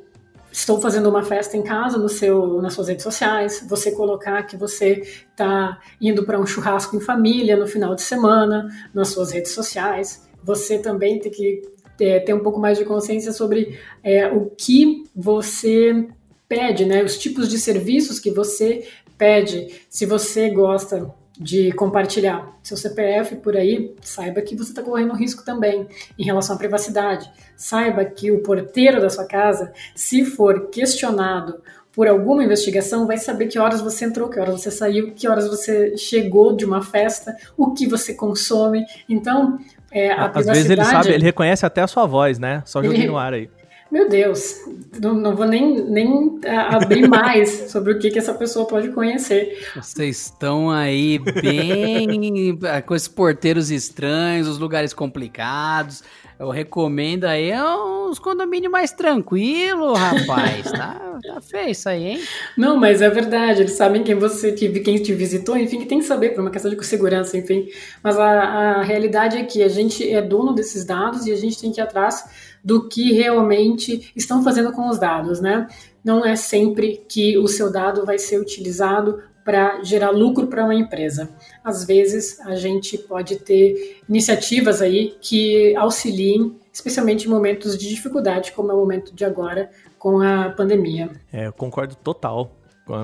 estou fazendo uma festa em casa no seu, nas suas redes sociais, você colocar que você está indo para um churrasco em família no final de semana nas suas redes sociais. Você também tem que é, ter um pouco mais de consciência sobre é, o que você pede, né? Os tipos de serviços que você pede. Se você gosta de compartilhar seu CPF por aí, saiba que você está correndo risco também em relação à privacidade. Saiba que o porteiro da sua casa, se for questionado por alguma investigação, vai saber que horas você entrou, que horas você saiu, que horas você chegou de uma festa, o que você consome. Então, é, a Às vezes ele sabe, ele reconhece até a sua voz, né? Só joguei no ar aí. Meu Deus, não, não vou nem, nem é, abrir mais sobre o que, que essa pessoa pode conhecer. Vocês estão aí bem é, com esses porteiros estranhos, os lugares complicados. Eu recomendo aí uns condomínios mais tranquilos, rapaz. tá, tá feio isso aí, hein? Não, mas é verdade. Eles sabem quem você quem te visitou, enfim, que tem que saber por uma questão de segurança, enfim. Mas a, a realidade é que a gente é dono desses dados e a gente tem que ir atrás do que realmente estão fazendo com os dados, né? Não é sempre que o seu dado vai ser utilizado para gerar lucro para uma empresa. Às vezes a gente pode ter iniciativas aí que auxiliem, especialmente em momentos de dificuldade, como é o momento de agora com a pandemia. É, eu concordo total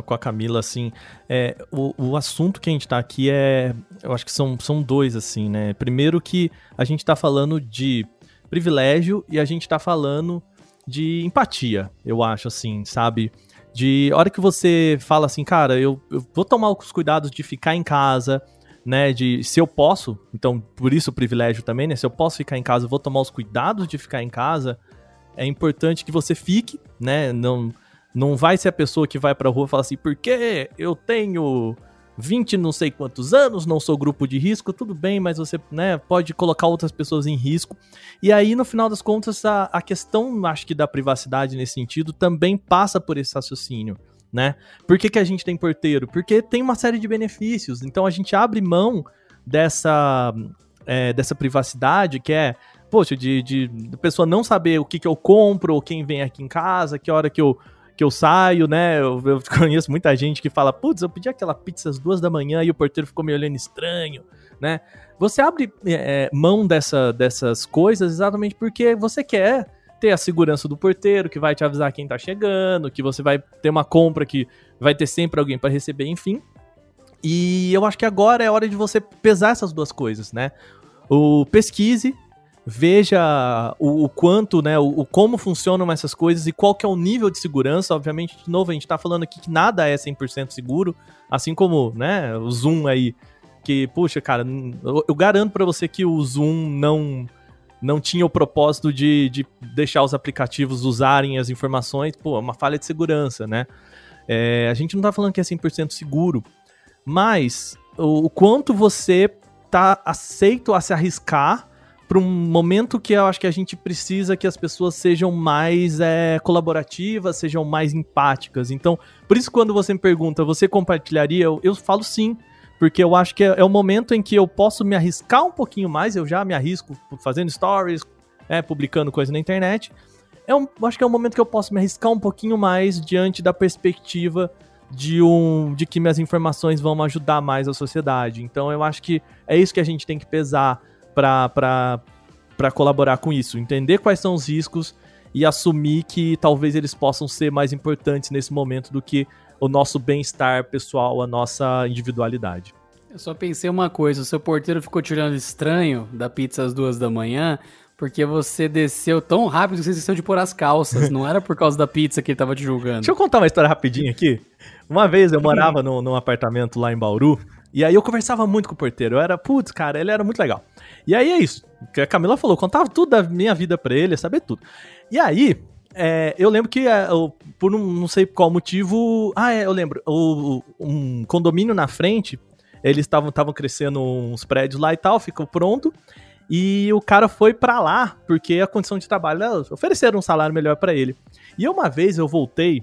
com a Camila, assim, é, o, o assunto que a gente está aqui é, eu acho que são, são dois, assim, né? Primeiro que a gente está falando de privilégio e a gente tá falando de empatia, eu acho, assim, sabe? De hora que você fala assim, cara, eu, eu vou tomar os cuidados de ficar em casa, né? De se eu posso, então por isso o privilégio também, né? Se eu posso ficar em casa, eu vou tomar os cuidados de ficar em casa. É importante que você fique, né? Não, não vai ser a pessoa que vai pra rua e fala assim, porque eu tenho 20 não sei quantos anos, não sou grupo de risco, tudo bem, mas você né, pode colocar outras pessoas em risco. E aí, no final das contas, a, a questão, acho que, da privacidade nesse sentido também passa por esse raciocínio. Né? Por que, que a gente tem porteiro? Porque tem uma série de benefícios. Então a gente abre mão dessa, é, dessa privacidade que é, poxa, de, de, de pessoa não saber o que, que eu compro, ou quem vem aqui em casa, que hora que eu que eu saio, né? Eu, eu conheço muita gente que fala, putz, eu pedi aquela pizza às duas da manhã e o porteiro ficou me olhando estranho, né? Você abre é, mão dessa, dessas coisas exatamente porque você quer ter a segurança do porteiro, que vai te avisar quem tá chegando, que você vai ter uma compra que vai ter sempre alguém para receber, enfim. E eu acho que agora é hora de você pesar essas duas coisas, né? O pesquise, veja o, o quanto, né, o, o, como funcionam essas coisas e qual que é o nível de segurança. Obviamente, de novo, a gente está falando aqui que nada é 100% seguro, assim como, né, o Zoom aí, que, puxa, cara, eu, eu garanto para você que o Zoom não não tinha o propósito de, de deixar os aplicativos usarem as informações, pô, é uma falha de segurança, né? É, a gente não tá falando que é 100% seguro, mas o, o quanto você tá aceito a se arriscar para um momento que eu acho que a gente precisa que as pessoas sejam mais é, colaborativas, sejam mais empáticas. Então, por isso quando você me pergunta, você compartilharia? Eu, eu falo sim, porque eu acho que é, é, o momento em que eu posso me arriscar um pouquinho mais, eu já me arrisco fazendo stories, é, publicando coisa na internet. É um, eu acho que é o momento que eu posso me arriscar um pouquinho mais diante da perspectiva de um de que minhas informações vão ajudar mais a sociedade. Então eu acho que é isso que a gente tem que pesar para colaborar com isso. Entender quais são os riscos e assumir que talvez eles possam ser mais importantes nesse momento do que o nosso bem-estar pessoal, a nossa individualidade. Eu só pensei uma coisa: o seu porteiro ficou tirando estranho da pizza às duas da manhã. Porque você desceu tão rápido que você esqueceu de pôr as calças. Não era por causa da pizza que ele tava te julgando. Deixa eu contar uma história rapidinho aqui. Uma vez eu morava no, num apartamento lá em Bauru E aí eu conversava muito com o porteiro. Eu era, putz, cara, ele era muito legal. E aí é isso. Que a Camila falou, contava tudo da minha vida pra ele, saber tudo. E aí, é, eu lembro que é, eu, por um, não sei qual motivo. Ah, é, eu lembro. O, um condomínio na frente, eles estavam crescendo uns prédios lá e tal, ficou pronto. E o cara foi para lá, porque a condição de trabalho, ofereceram um salário melhor para ele. E uma vez eu voltei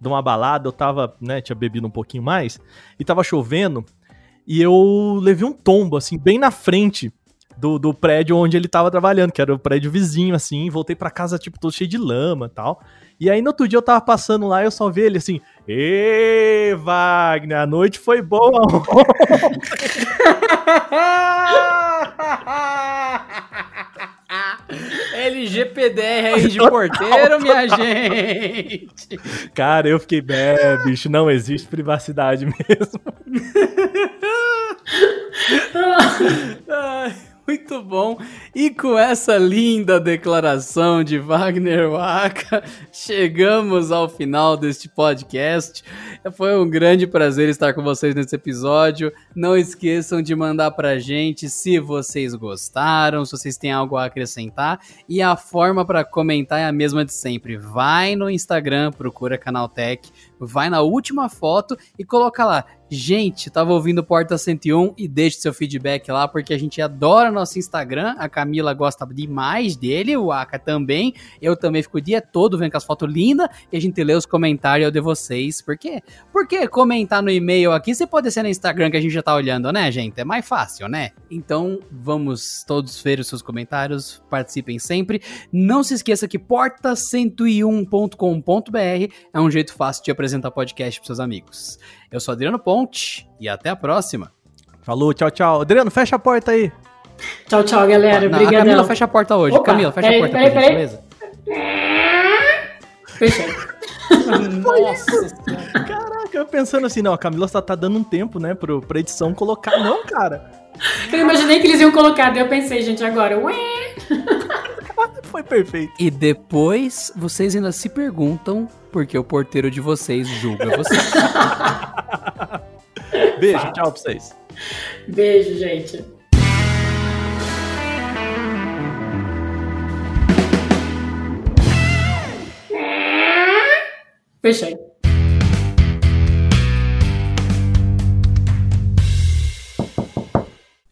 de uma balada, eu tava, né, tinha bebido um pouquinho mais, e tava chovendo, e eu levei um tombo, assim, bem na frente do, do prédio onde ele tava trabalhando, que era o prédio vizinho, assim, voltei para casa, tipo, todo cheio de lama e tal. E aí no outro dia eu tava passando lá e eu só vi ele assim, Ê, Wagner, a noite foi boa. LGPDR aí de porteiro, minha gente. Cara, eu fiquei, é, bicho, não existe privacidade mesmo. Ai. Muito bom. E com essa linda declaração de Wagner Waka, chegamos ao final deste podcast. Foi um grande prazer estar com vocês nesse episódio. Não esqueçam de mandar pra gente se vocês gostaram, se vocês têm algo a acrescentar. E a forma para comentar é a mesma de sempre. Vai no Instagram, procura Canaltech, vai na última foto e coloca lá Gente, tava ouvindo Porta 101 e deixe seu feedback lá, porque a gente adora nosso Instagram. A Camila gosta demais dele, o Aka também. Eu também fico o dia todo vendo com as fotos lindas e a gente lê os comentários de vocês. Por quê? Porque comentar no e-mail aqui, você pode ser no Instagram que a gente já tá olhando, né, gente? É mais fácil, né? Então, vamos todos ver os seus comentários, participem sempre. Não se esqueça que porta101.com.br é um jeito fácil de apresentar podcast pros seus amigos. Eu sou Adriano Ponte e até a próxima. Falou, tchau, tchau. Adriano, fecha a porta aí. Tchau, tchau, galera. Obrigado. Camila fecha a porta hoje. Opa, Camila, fecha peraí, a porta peraí, pra peraí. gente, beleza? Fechei. Nossa Caraca, eu pensando assim, não, a Camila só tá dando um tempo, né, pro, pra edição colocar. Não, cara. Eu imaginei que eles iam colocar, daí eu pensei, gente, agora, ué. Foi perfeito. E depois vocês ainda se perguntam por que o porteiro de vocês julga vocês. Beijo, tchau pra vocês. Beijo, gente. Fechei.